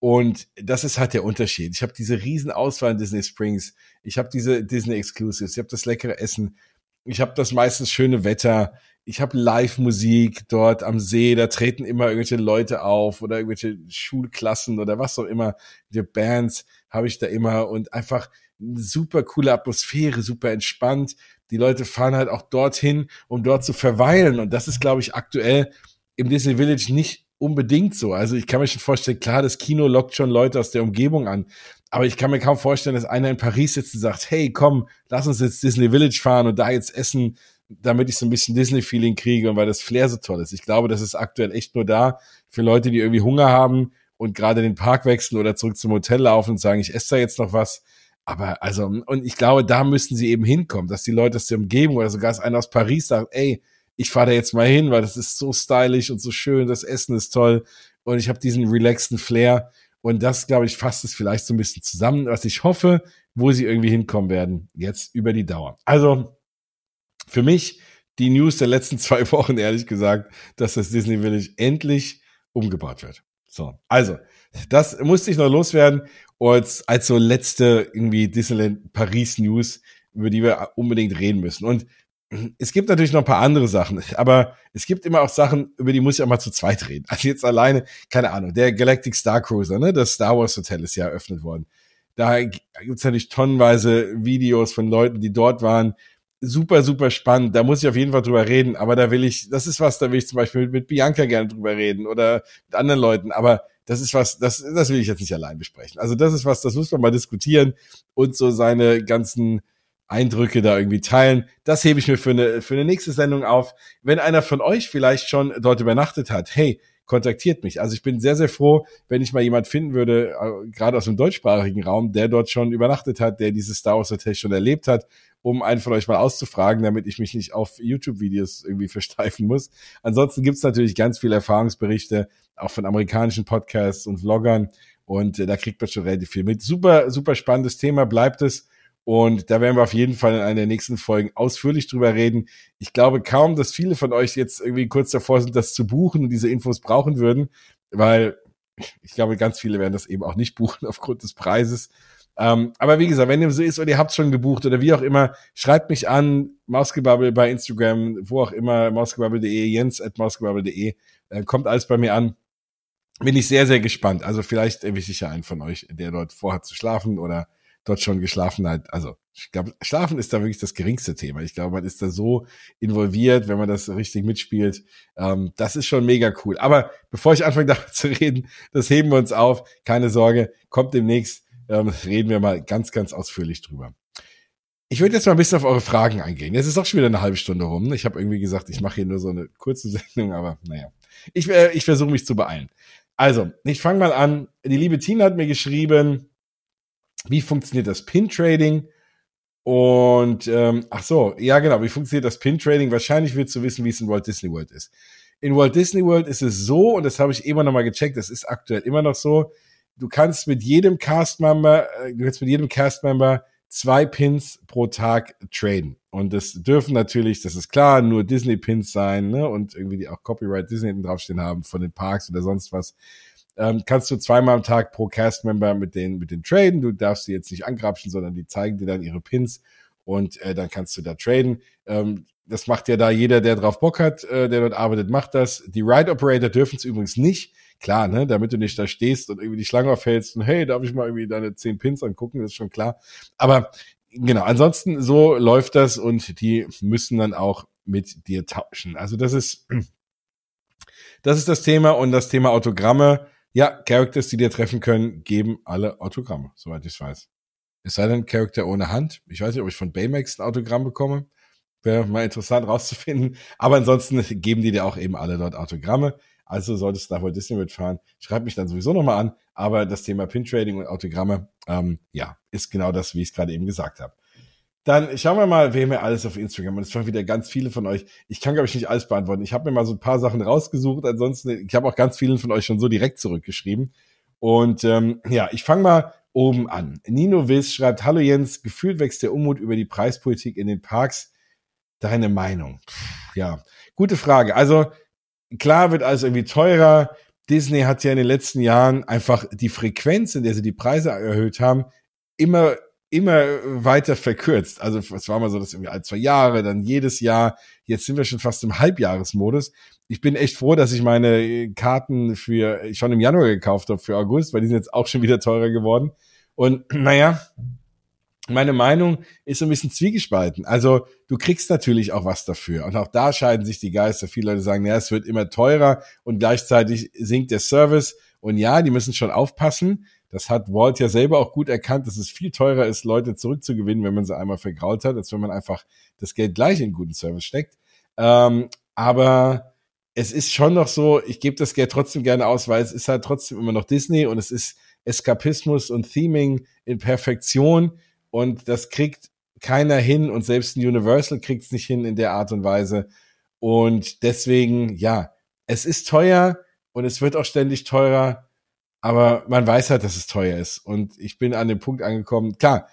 Und das ist halt der Unterschied. Ich habe diese riesen Auswahl in Disney Springs. Ich habe diese Disney Exclusives. Ich habe das leckere Essen. Ich habe das meistens schöne Wetter. Ich habe Live-Musik dort am See. Da treten immer irgendwelche Leute auf oder irgendwelche Schulklassen oder was auch immer. Die Bands habe ich da immer und einfach super coole Atmosphäre, super entspannt. Die Leute fahren halt auch dorthin, um dort zu verweilen. Und das ist, glaube ich, aktuell im Disney Village nicht unbedingt so. Also ich kann mir schon vorstellen, klar, das Kino lockt schon Leute aus der Umgebung an. Aber ich kann mir kaum vorstellen, dass einer in Paris sitzt und sagt, hey, komm, lass uns jetzt Disney Village fahren und da jetzt essen, damit ich so ein bisschen Disney-Feeling kriege und weil das Flair so toll ist. Ich glaube, das ist aktuell echt nur da für Leute, die irgendwie Hunger haben und gerade den Park wechseln oder zurück zum Hotel laufen und sagen, ich esse da jetzt noch was. Aber also, und ich glaube, da müssen sie eben hinkommen, dass die Leute aus der Umgebung oder sogar einer aus Paris sagt, ey, ich fahre da jetzt mal hin, weil das ist so stylisch und so schön, das Essen ist toll und ich habe diesen relaxten Flair und das, glaube ich, fasst es vielleicht so ein bisschen zusammen, was ich hoffe, wo sie irgendwie hinkommen werden, jetzt über die Dauer. Also für mich die News der letzten zwei Wochen, ehrlich gesagt, dass das Disney Village endlich umgebaut wird. So, also, das musste ich noch loswerden. Und als so letzte irgendwie Disneyland Paris News, über die wir unbedingt reden müssen. Und es gibt natürlich noch ein paar andere Sachen, aber es gibt immer auch Sachen, über die muss ich auch mal zu zweit reden. Also jetzt alleine, keine Ahnung, der Galactic Star Cruiser, ne, das Star Wars Hotel ist ja eröffnet worden. Da gibt's natürlich tonnenweise Videos von Leuten, die dort waren. Super, super spannend. Da muss ich auf jeden Fall drüber reden. Aber da will ich, das ist was, da will ich zum Beispiel mit, mit Bianca gerne drüber reden oder mit anderen Leuten. Aber das ist was, das, das will ich jetzt nicht allein besprechen. Also das ist was, das muss man mal diskutieren und so seine ganzen Eindrücke da irgendwie teilen. Das hebe ich mir für eine, für eine nächste Sendung auf. Wenn einer von euch vielleicht schon dort übernachtet hat, hey, kontaktiert mich. Also ich bin sehr, sehr froh, wenn ich mal jemand finden würde, äh, gerade aus dem deutschsprachigen Raum, der dort schon übernachtet hat, der dieses Star Wars Hotel schon erlebt hat, um einen von euch mal auszufragen, damit ich mich nicht auf YouTube-Videos irgendwie versteifen muss. Ansonsten gibt's natürlich ganz viele Erfahrungsberichte, auch von amerikanischen Podcasts und Vloggern. Und äh, da kriegt man schon relativ viel mit. Super, super spannendes Thema, bleibt es. Und da werden wir auf jeden Fall in einer der nächsten Folgen ausführlich drüber reden. Ich glaube kaum, dass viele von euch jetzt irgendwie kurz davor sind, das zu buchen und diese Infos brauchen würden, weil ich glaube, ganz viele werden das eben auch nicht buchen aufgrund des Preises. Ähm, aber wie gesagt, wenn dem so ist oder ihr habt schon gebucht oder wie auch immer, schreibt mich an, Mausgebubble bei Instagram, wo auch immer, mausgebubble.de, jens at mausgebubble.de, äh, kommt alles bei mir an. bin ich sehr, sehr gespannt. Also vielleicht erwische ich ja einen von euch, der dort vorhat zu schlafen oder dort schon geschlafen hat. Also ich glaube, Schlafen ist da wirklich das geringste Thema. Ich glaube, man ist da so involviert, wenn man das richtig mitspielt. Ähm, das ist schon mega cool. Aber bevor ich anfange, darüber zu reden, das heben wir uns auf. Keine Sorge, kommt demnächst. Ähm, reden wir mal ganz, ganz ausführlich drüber. Ich würde jetzt mal ein bisschen auf eure Fragen eingehen. Jetzt ist auch schon wieder eine halbe Stunde rum. Ich habe irgendwie gesagt, ich mache hier nur so eine kurze Sendung, aber naja. Ich, äh, ich versuche mich zu beeilen. Also, ich fange mal an. Die liebe Tina hat mir geschrieben, wie funktioniert das Pin-Trading? Und ähm, ach so, ja genau, wie funktioniert das Pin-Trading? Wahrscheinlich willst du wissen, wie es in Walt Disney World ist. In Walt Disney World ist es so, und das habe ich immer noch mal gecheckt, das ist aktuell immer noch so, du kannst mit jedem Cast-Member, äh, du kannst mit jedem Cast-Member zwei Pins pro Tag traden. Und das dürfen natürlich, das ist klar, nur Disney-Pins sein, ne? Und irgendwie die auch Copyright Disney hinten draufstehen haben von den Parks oder sonst was ähm, kannst du zweimal am Tag pro Cast-Member mit den, mit den traden. Du darfst sie jetzt nicht angrapschen, sondern die zeigen dir dann ihre Pins und äh, dann kannst du da traden. Ähm, das macht ja da jeder, der drauf Bock hat, äh, der dort arbeitet, macht das. Die Ride Operator dürfen es übrigens nicht. Klar, ne, damit du nicht da stehst und irgendwie die Schlange aufhältst und hey, darf ich mal irgendwie deine zehn Pins angucken, das ist schon klar. Aber genau, ansonsten so läuft das und die müssen dann auch mit dir tauschen. Also das ist, das ist das Thema und das Thema Autogramme ja, Characters, die dir treffen können, geben alle Autogramme, soweit ich weiß. Es sei denn, Charakter ohne Hand. Ich weiß nicht, ob ich von Baymax ein Autogramm bekomme. Wäre mal interessant rauszufinden. Aber ansonsten geben die dir auch eben alle dort Autogramme. Also solltest du nach Walt Disney mitfahren. Schreib mich dann sowieso nochmal an. Aber das Thema Pin-Trading und Autogramme, ähm, ja, ist genau das, wie ich es gerade eben gesagt habe. Dann schauen wir mal, wer mir alles auf Instagram. Und es waren wieder ganz viele von euch. Ich kann, glaube ich, nicht alles beantworten. Ich habe mir mal so ein paar Sachen rausgesucht. Ansonsten, ich habe auch ganz vielen von euch schon so direkt zurückgeschrieben. Und ähm, ja, ich fange mal oben an. Nino Wiss schreibt, Hallo Jens, gefühlt wächst der Unmut über die Preispolitik in den Parks. Deine Meinung? ja, gute Frage. Also klar wird alles irgendwie teurer. Disney hat ja in den letzten Jahren einfach die Frequenz, in der sie die Preise erhöht haben, immer immer weiter verkürzt. Also es war mal so, dass irgendwie alle zwei Jahre, dann jedes Jahr. Jetzt sind wir schon fast im Halbjahresmodus. Ich bin echt froh, dass ich meine Karten für schon im Januar gekauft habe für August, weil die sind jetzt auch schon wieder teurer geworden. Und naja, meine Meinung ist so ein bisschen zwiegespalten. Also du kriegst natürlich auch was dafür. Und auch da scheiden sich die Geister. Viele Leute sagen, ja, es wird immer teurer und gleichzeitig sinkt der Service. Und ja, die müssen schon aufpassen. Das hat Walt ja selber auch gut erkannt, dass es viel teurer ist, Leute zurückzugewinnen, wenn man sie einmal vergrault hat, als wenn man einfach das Geld gleich in guten Service steckt. Ähm, aber es ist schon noch so, ich gebe das Geld trotzdem gerne aus, weil es ist halt trotzdem immer noch Disney und es ist Eskapismus und Theming in Perfektion und das kriegt keiner hin und selbst ein Universal kriegt es nicht hin in der Art und Weise. Und deswegen, ja, es ist teuer und es wird auch ständig teurer aber man weiß halt, dass es teuer ist. Und ich bin an dem Punkt angekommen, klar,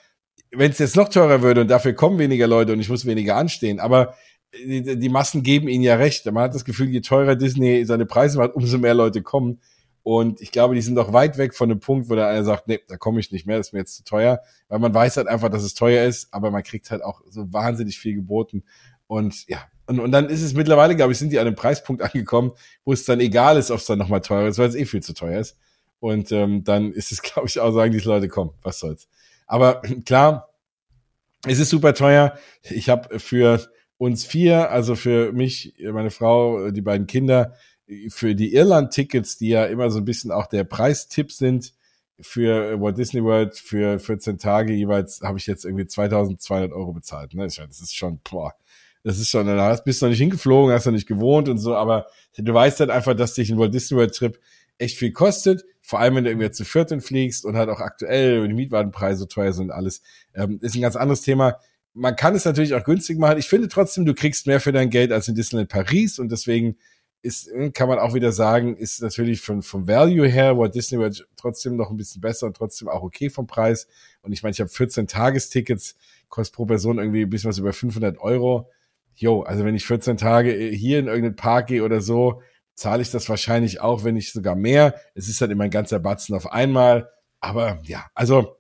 wenn es jetzt noch teurer würde und dafür kommen weniger Leute und ich muss weniger anstehen, aber die, die Massen geben ihnen ja recht. Man hat das Gefühl, je teurer Disney seine Preise macht, umso mehr Leute kommen. Und ich glaube, die sind doch weit weg von dem Punkt, wo da einer sagt, nee, da komme ich nicht mehr, das ist mir jetzt zu teuer. Weil man weiß halt einfach, dass es teuer ist, aber man kriegt halt auch so wahnsinnig viel geboten. Und ja, und, und dann ist es mittlerweile, glaube ich, sind die an einem Preispunkt angekommen, wo es dann egal ist, ob es dann nochmal teuer ist, weil es eh viel zu teuer ist. Und ähm, dann ist es, glaube ich, auch sagen die Leute, komm, was soll's. Aber klar, es ist super teuer. Ich habe für uns vier, also für mich, meine Frau, die beiden Kinder, für die Irland-Tickets, die ja immer so ein bisschen auch der Preistipp sind, für Walt Disney World für 14 Tage jeweils habe ich jetzt irgendwie 2200 Euro bezahlt. Ne? Das ist schon, boah, das ist schon, da bist du noch nicht hingeflogen, hast du nicht gewohnt und so, aber du weißt halt einfach, dass dich ein Walt Disney World Trip echt viel kostet, vor allem wenn du irgendwie zu vierten fliegst und halt auch aktuell die Mietwagenpreise teuer sind und alles, ähm, ist ein ganz anderes Thema. Man kann es natürlich auch günstig machen. Ich finde trotzdem, du kriegst mehr für dein Geld als in Disneyland Paris und deswegen ist, äh, kann man auch wieder sagen, ist natürlich von, vom Value her Walt Disney World trotzdem noch ein bisschen besser und trotzdem auch okay vom Preis. Und ich meine, ich habe 14 Tagestickets, kostet pro Person irgendwie ein bisschen was über 500 Euro. Jo, also wenn ich 14 Tage hier in irgendeinen Park gehe oder so, zahle ich das wahrscheinlich auch, wenn nicht sogar mehr. Es ist halt immer ein ganzer Batzen auf einmal. Aber ja, also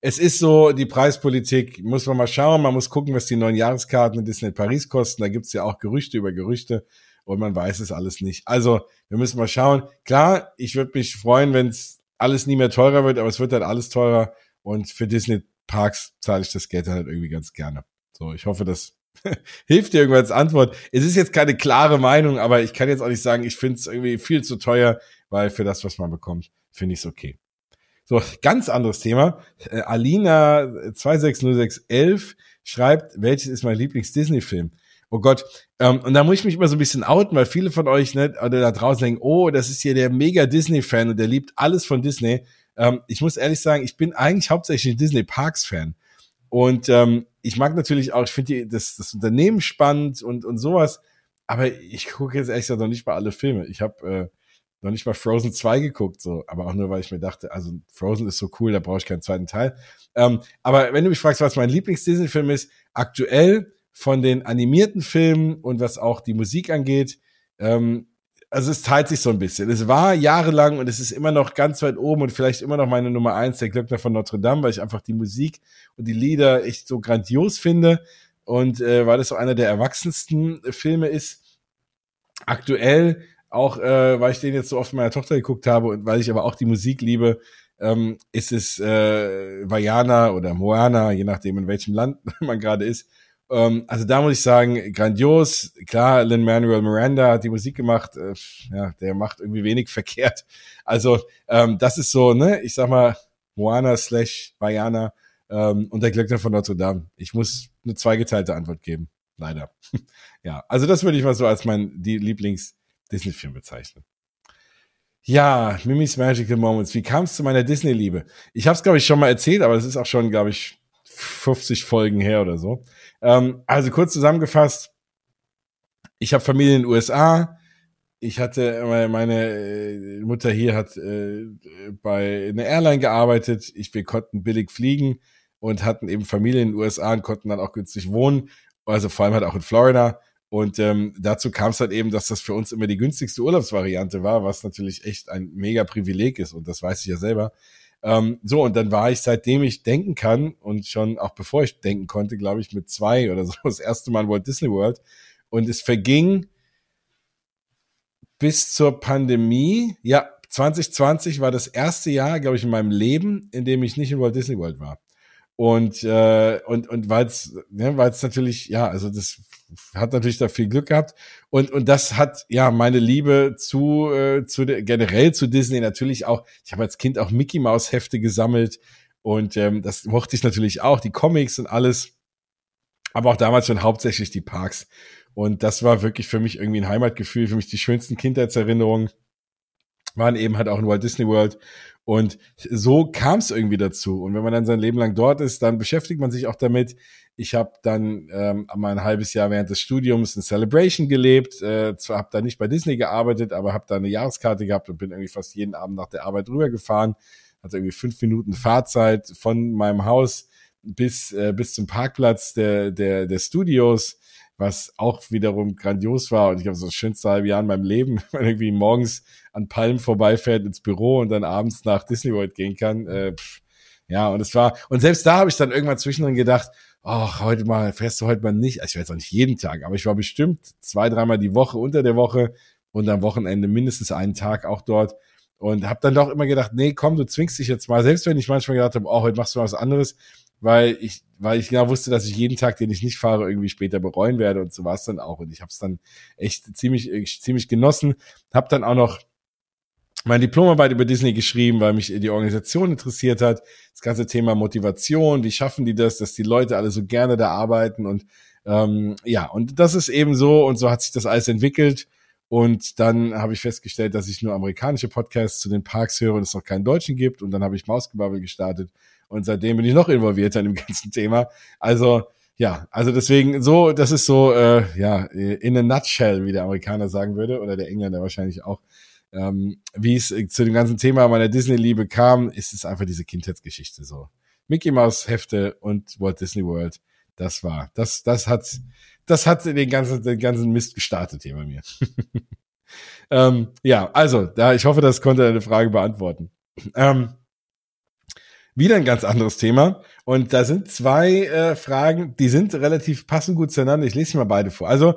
es ist so, die Preispolitik, muss man mal schauen. Man muss gucken, was die neuen Jahreskarten in Disney Paris kosten. Da gibt's ja auch Gerüchte über Gerüchte. und man weiß es alles nicht. Also, wir müssen mal schauen. Klar, ich würde mich freuen, wenn es alles nie mehr teurer wird, aber es wird dann alles teurer und für Disney Parks zahle ich das Geld dann halt irgendwie ganz gerne. So, ich hoffe, das hilft dir irgendwann als Antwort. Es ist jetzt keine klare Meinung, aber ich kann jetzt auch nicht sagen, ich finde es irgendwie viel zu teuer, weil für das, was man bekommt, finde ich es okay. So, ganz anderes Thema. Äh, Alina 260611 schreibt, welches ist mein Lieblings-Disney-Film? Oh Gott. Ähm, und da muss ich mich immer so ein bisschen outen, weil viele von euch ne, oder da draußen denken, oh, das ist hier der mega Disney-Fan und der liebt alles von Disney. Ähm, ich muss ehrlich sagen, ich bin eigentlich hauptsächlich ein Disney Parks-Fan. Und ähm, ich mag natürlich auch, ich finde das, das Unternehmen spannend und, und sowas, aber ich gucke jetzt ehrlich gesagt noch nicht mal alle Filme. Ich habe äh, noch nicht mal Frozen 2 geguckt, so, aber auch nur, weil ich mir dachte, also Frozen ist so cool, da brauche ich keinen zweiten Teil. Ähm, aber wenn du mich fragst, was mein Lieblings-Disney-Film ist, aktuell von den animierten Filmen und was auch die Musik angeht, ähm, also es teilt sich so ein bisschen. Es war jahrelang und es ist immer noch ganz weit oben und vielleicht immer noch meine Nummer eins, der Glöckner von Notre Dame, weil ich einfach die Musik und die Lieder echt so grandios finde und äh, weil das so einer der erwachsensten Filme ist. Aktuell auch, äh, weil ich den jetzt so oft meiner Tochter geguckt habe und weil ich aber auch die Musik liebe, ähm, ist es äh, Vajana oder Moana, je nachdem in welchem Land man gerade ist. Ähm, also da muss ich sagen, grandios. Klar, Lin-Manuel Miranda hat die Musik gemacht. Äh, ja, der macht irgendwie wenig verkehrt. Also ähm, das ist so, ne, ich sag mal, Moana slash Bayana ähm, und der Glöckner von Notre Dame. Ich muss eine zweigeteilte Antwort geben. Leider. ja, also das würde ich mal so als mein Lieblings-Disney-Film bezeichnen. Ja, Mimi's Magical Moments. Wie kam es zu meiner Disney-Liebe? Ich habe es, glaube ich, schon mal erzählt, aber es ist auch schon, glaube ich, 50 Folgen her oder so. Ähm, also kurz zusammengefasst, ich habe Familie in den USA. Ich hatte meine äh, Mutter hier hat äh, bei einer Airline gearbeitet. Ich, wir konnten billig fliegen und hatten eben Familie in den USA und konnten dann auch günstig wohnen. Also vor allem halt auch in Florida. Und ähm, dazu kam es halt eben, dass das für uns immer die günstigste Urlaubsvariante war, was natürlich echt ein mega Privileg ist. Und das weiß ich ja selber. Ähm, so, und dann war ich, seitdem ich denken kann und schon auch bevor ich denken konnte, glaube ich, mit zwei oder so das erste Mal in Walt Disney World. Und es verging bis zur Pandemie. Ja, 2020 war das erste Jahr, glaube ich, in meinem Leben, in dem ich nicht in Walt Disney World war. Und, äh, und, und weil es, ne, weil es natürlich, ja, also das hat natürlich da viel Glück gehabt. Und, und das hat ja meine Liebe zu, äh, zu generell zu Disney natürlich auch. Ich habe als Kind auch Mickey Maus Hefte gesammelt und ähm, das mochte ich natürlich auch, die Comics und alles. Aber auch damals schon hauptsächlich die Parks. Und das war wirklich für mich irgendwie ein Heimatgefühl, für mich die schönsten Kindheitserinnerungen waren eben halt auch in Walt Disney World. Und so kam es irgendwie dazu. Und wenn man dann sein Leben lang dort ist, dann beschäftigt man sich auch damit. Ich habe dann ähm, mal ein halbes Jahr während des Studiums in Celebration gelebt. Äh, zwar habe da nicht bei Disney gearbeitet, aber habe da eine Jahreskarte gehabt und bin irgendwie fast jeden Abend nach der Arbeit rübergefahren. Hatte irgendwie fünf Minuten Fahrzeit von meinem Haus bis äh, bis zum Parkplatz der der der Studios was auch wiederum grandios war. Und ich habe so das schönste halbe Jahr in meinem Leben, wenn man irgendwie morgens an Palmen vorbeifährt ins Büro und dann abends nach Disney World gehen kann. Äh, pff, ja, und es war, und selbst da habe ich dann irgendwann zwischendrin gedacht, ach, heute mal, fährst du heute mal nicht. Also ich weiß auch nicht jeden Tag, aber ich war bestimmt zwei, dreimal die Woche unter der Woche und am Wochenende mindestens einen Tag auch dort. Und habe dann doch immer gedacht, nee, komm, du zwingst dich jetzt mal. Selbst wenn ich manchmal gedacht habe, oh, heute machst du mal was anderes, weil ich, weil ich genau wusste, dass ich jeden Tag, den ich nicht fahre, irgendwie später bereuen werde und so war es dann auch. Und ich habe es dann echt ziemlich, ziemlich genossen. Habe dann auch noch mein Diplomarbeit über Disney geschrieben, weil mich die Organisation interessiert hat. Das ganze Thema Motivation, wie schaffen die das, dass die Leute alle so gerne da arbeiten und ähm, ja, und das ist eben so und so hat sich das alles entwickelt. Und dann habe ich festgestellt, dass ich nur amerikanische Podcasts zu den Parks höre und es noch keinen deutschen gibt. Und dann habe ich Mausgebabbel gestartet und seitdem bin ich noch involvierter in dem ganzen Thema. Also ja, also deswegen so, das ist so, äh, ja, in a nutshell, wie der Amerikaner sagen würde, oder der Engländer wahrscheinlich auch. Ähm, wie es zu dem ganzen Thema meiner Disney-Liebe kam, ist es einfach diese Kindheitsgeschichte so. Mickey Mouse Hefte und Walt Disney World, das war, das, das hat, das hat den ganzen, den ganzen Mist gestartet hier bei mir. ähm, ja, also, da, ich hoffe, das konnte deine Frage beantworten. Ähm, wieder ein ganz anderes Thema. Und da sind zwei äh, Fragen, die sind relativ passend gut zueinander. Ich lese sie mal beide vor. Also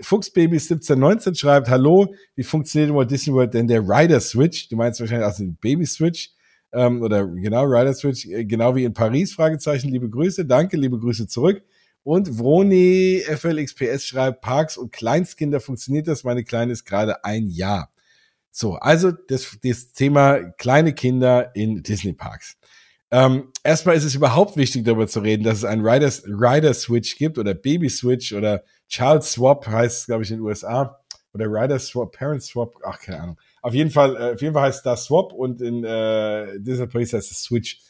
Fuchsbaby 1719 schreibt, Hallo, wie funktioniert Walt Disney World denn der Rider Switch? Du meinst wahrscheinlich auch den Baby Switch. Ähm, oder genau, Rider Switch, äh, genau wie in Paris, Fragezeichen, liebe Grüße, danke, liebe Grüße zurück. Und Vroni FLXPS schreibt, Parks und Kleinstkinder funktioniert das? Meine Kleine ist gerade ein Jahr. So, also das, das Thema kleine Kinder in Disney Parks. Ähm, erstmal ist es überhaupt wichtig, darüber zu reden, dass es einen Rider, Rider Switch gibt oder Baby Switch oder Child Swap heißt es, glaube ich, in den USA. Oder Rider Swap, Parent Swap, ach, keine Ahnung. Auf jeden Fall, äh, auf jeden Fall heißt das Swap und in äh, Disney Paris heißt es Switch.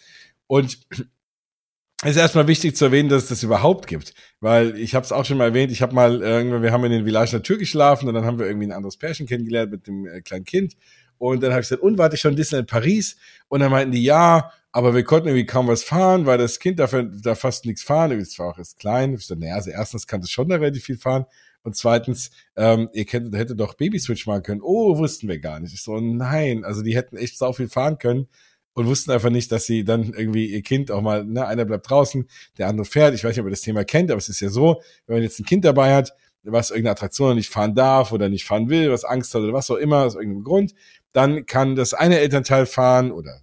Und es ist erstmal wichtig zu erwähnen, dass es das überhaupt gibt, weil ich habe es auch schon mal erwähnt. Ich habe mal irgendwann, wir haben in den Village Tür geschlafen und dann haben wir irgendwie ein anderes Pärchen kennengelernt mit dem äh, kleinen Kind und dann habe ich gesagt, und warte ich schon Disneyland Paris und dann meinten die ja, aber wir konnten irgendwie kaum was fahren, weil das Kind darf da fast nichts fahren. Es war auch erst klein. Ich so, naja, also erstens kann es schon da relativ viel fahren und zweitens, ähm, ihr kennt, hätte doch Baby Switch machen können. Oh, wussten wir gar nicht. Ich so, nein, also die hätten echt sau viel fahren können und wussten einfach nicht, dass sie dann irgendwie ihr Kind auch mal, ne, einer bleibt draußen, der andere fährt. Ich weiß nicht, ob ihr das Thema kennt, aber es ist ja so, wenn man jetzt ein Kind dabei hat, was irgendeine Attraktion nicht fahren darf oder nicht fahren will, was Angst hat oder was auch immer, aus irgendeinem Grund, dann kann das eine Elternteil fahren oder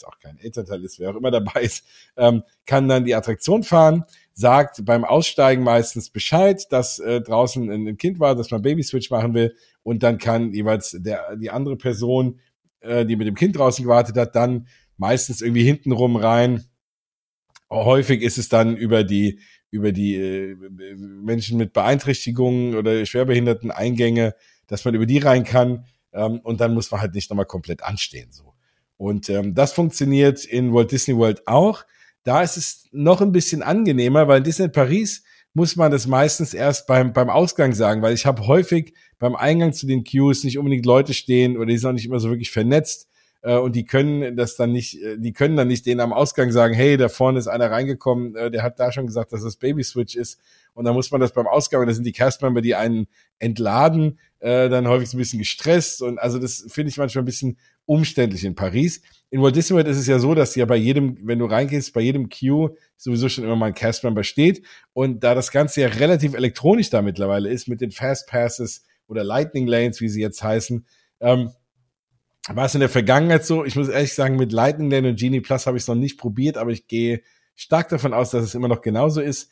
es auch kein Elternteil ist, wer auch immer dabei ist, ähm, kann dann die Attraktion fahren, sagt beim Aussteigen meistens Bescheid, dass äh, draußen ein, Kind war, dass man Babyswitch machen will und dann kann jeweils der die andere Person äh, die mit dem Kind draußen gewartet hat, dann meistens irgendwie hintenrum rein. Häufig ist es dann über die über die äh, Menschen mit Beeinträchtigungen oder schwerbehinderten Eingänge, dass man über die rein kann ähm, und dann muss man halt nicht nochmal komplett anstehen so. Und ähm, das funktioniert in Walt Disney World auch. Da ist es noch ein bisschen angenehmer, weil in Disney Paris muss man das meistens erst beim, beim Ausgang sagen, weil ich habe häufig beim Eingang zu den Queues nicht unbedingt Leute stehen oder die sind auch nicht immer so wirklich vernetzt äh, und die können das dann nicht, äh, die können dann nicht denen am Ausgang sagen, hey, da vorne ist einer reingekommen, äh, der hat da schon gesagt, dass das Baby Switch ist. Und dann muss man das beim Ausgang, und da sind die Castmember, die einen entladen, äh, dann häufig ein bisschen gestresst. Und also das finde ich manchmal ein bisschen umständlich in Paris. In Walt Disney World ist es ja so, dass ja bei jedem, wenn du reingehst, bei jedem Queue sowieso schon immer mal ein Castmember steht. Und da das Ganze ja relativ elektronisch da mittlerweile ist mit den Fast Passes oder Lightning Lanes, wie sie jetzt heißen, ähm, war es in der Vergangenheit so, ich muss ehrlich sagen, mit Lightning Lane und Genie Plus habe ich es noch nicht probiert, aber ich gehe stark davon aus, dass es immer noch genauso ist.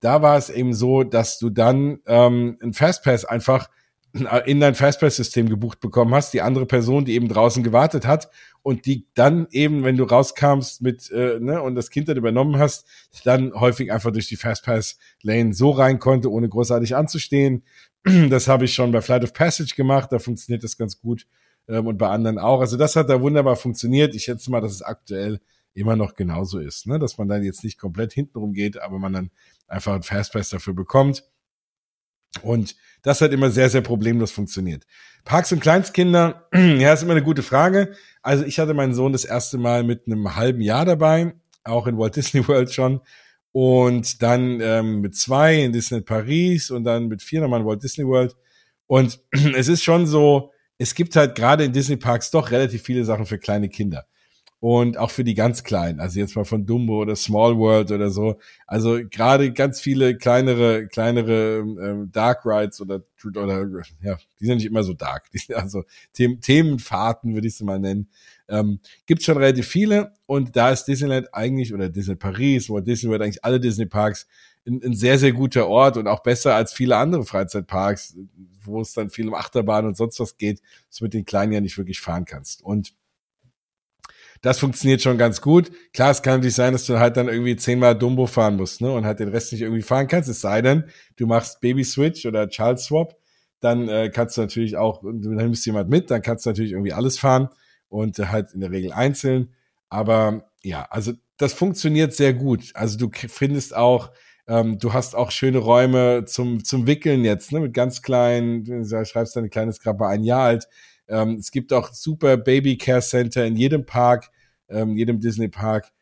Da war es eben so, dass du dann ähm, ein Fastpass einfach in dein Fastpass-System gebucht bekommen hast, die andere Person, die eben draußen gewartet hat und die dann eben, wenn du rauskamst mit äh, ne, und das Kind dann übernommen hast, dann häufig einfach durch die Fastpass-Lane so rein konnte, ohne großartig anzustehen. Das habe ich schon bei Flight of Passage gemacht, da funktioniert das ganz gut ähm, und bei anderen auch. Also das hat da wunderbar funktioniert. Ich schätze mal, dass es aktuell immer noch genauso ist, ne? dass man dann jetzt nicht komplett hintenrum geht, aber man dann einfach ein Fastpass dafür bekommt. Und das hat immer sehr, sehr problemlos funktioniert. Parks und Kleinstkinder, ja, ist immer eine gute Frage. Also ich hatte meinen Sohn das erste Mal mit einem halben Jahr dabei, auch in Walt Disney World schon und dann ähm, mit zwei in Disney Paris und dann mit vier nochmal in Walt Disney World. Und es ist schon so, es gibt halt gerade in Disney Parks doch relativ viele Sachen für kleine Kinder und auch für die ganz Kleinen, also jetzt mal von Dumbo oder Small World oder so. Also gerade ganz viele kleinere, kleinere ähm, Dark Rides oder, oder ja, die sind nicht immer so dark. Also Them Themenfahrten würde ich sie mal nennen. Ähm, gibt schon relativ viele und da ist Disneyland eigentlich oder Disney Paris oder Disney World eigentlich alle Disney Parks ein, ein sehr, sehr guter Ort und auch besser als viele andere Freizeitparks, wo es dann viel um Achterbahn und sonst was geht, dass du mit den Kleinen ja nicht wirklich fahren kannst. Und das funktioniert schon ganz gut. Klar, es kann natürlich sein, dass du halt dann irgendwie zehnmal Dumbo fahren musst, ne? Und halt den Rest nicht irgendwie fahren kannst. Es sei denn, du machst Baby Switch oder Child Swap, dann äh, kannst du natürlich auch, dann nimmst jemand mit, dann kannst du natürlich irgendwie alles fahren und äh, halt in der Regel einzeln. Aber ja, also das funktioniert sehr gut. Also du findest auch, ähm, du hast auch schöne Räume zum, zum Wickeln jetzt, ne? Mit ganz kleinen, du schreibst dein kleines Krabbe ein Jahr alt ähm, es gibt auch super Baby Care Center in jedem Park, ähm, jedem Disney Park.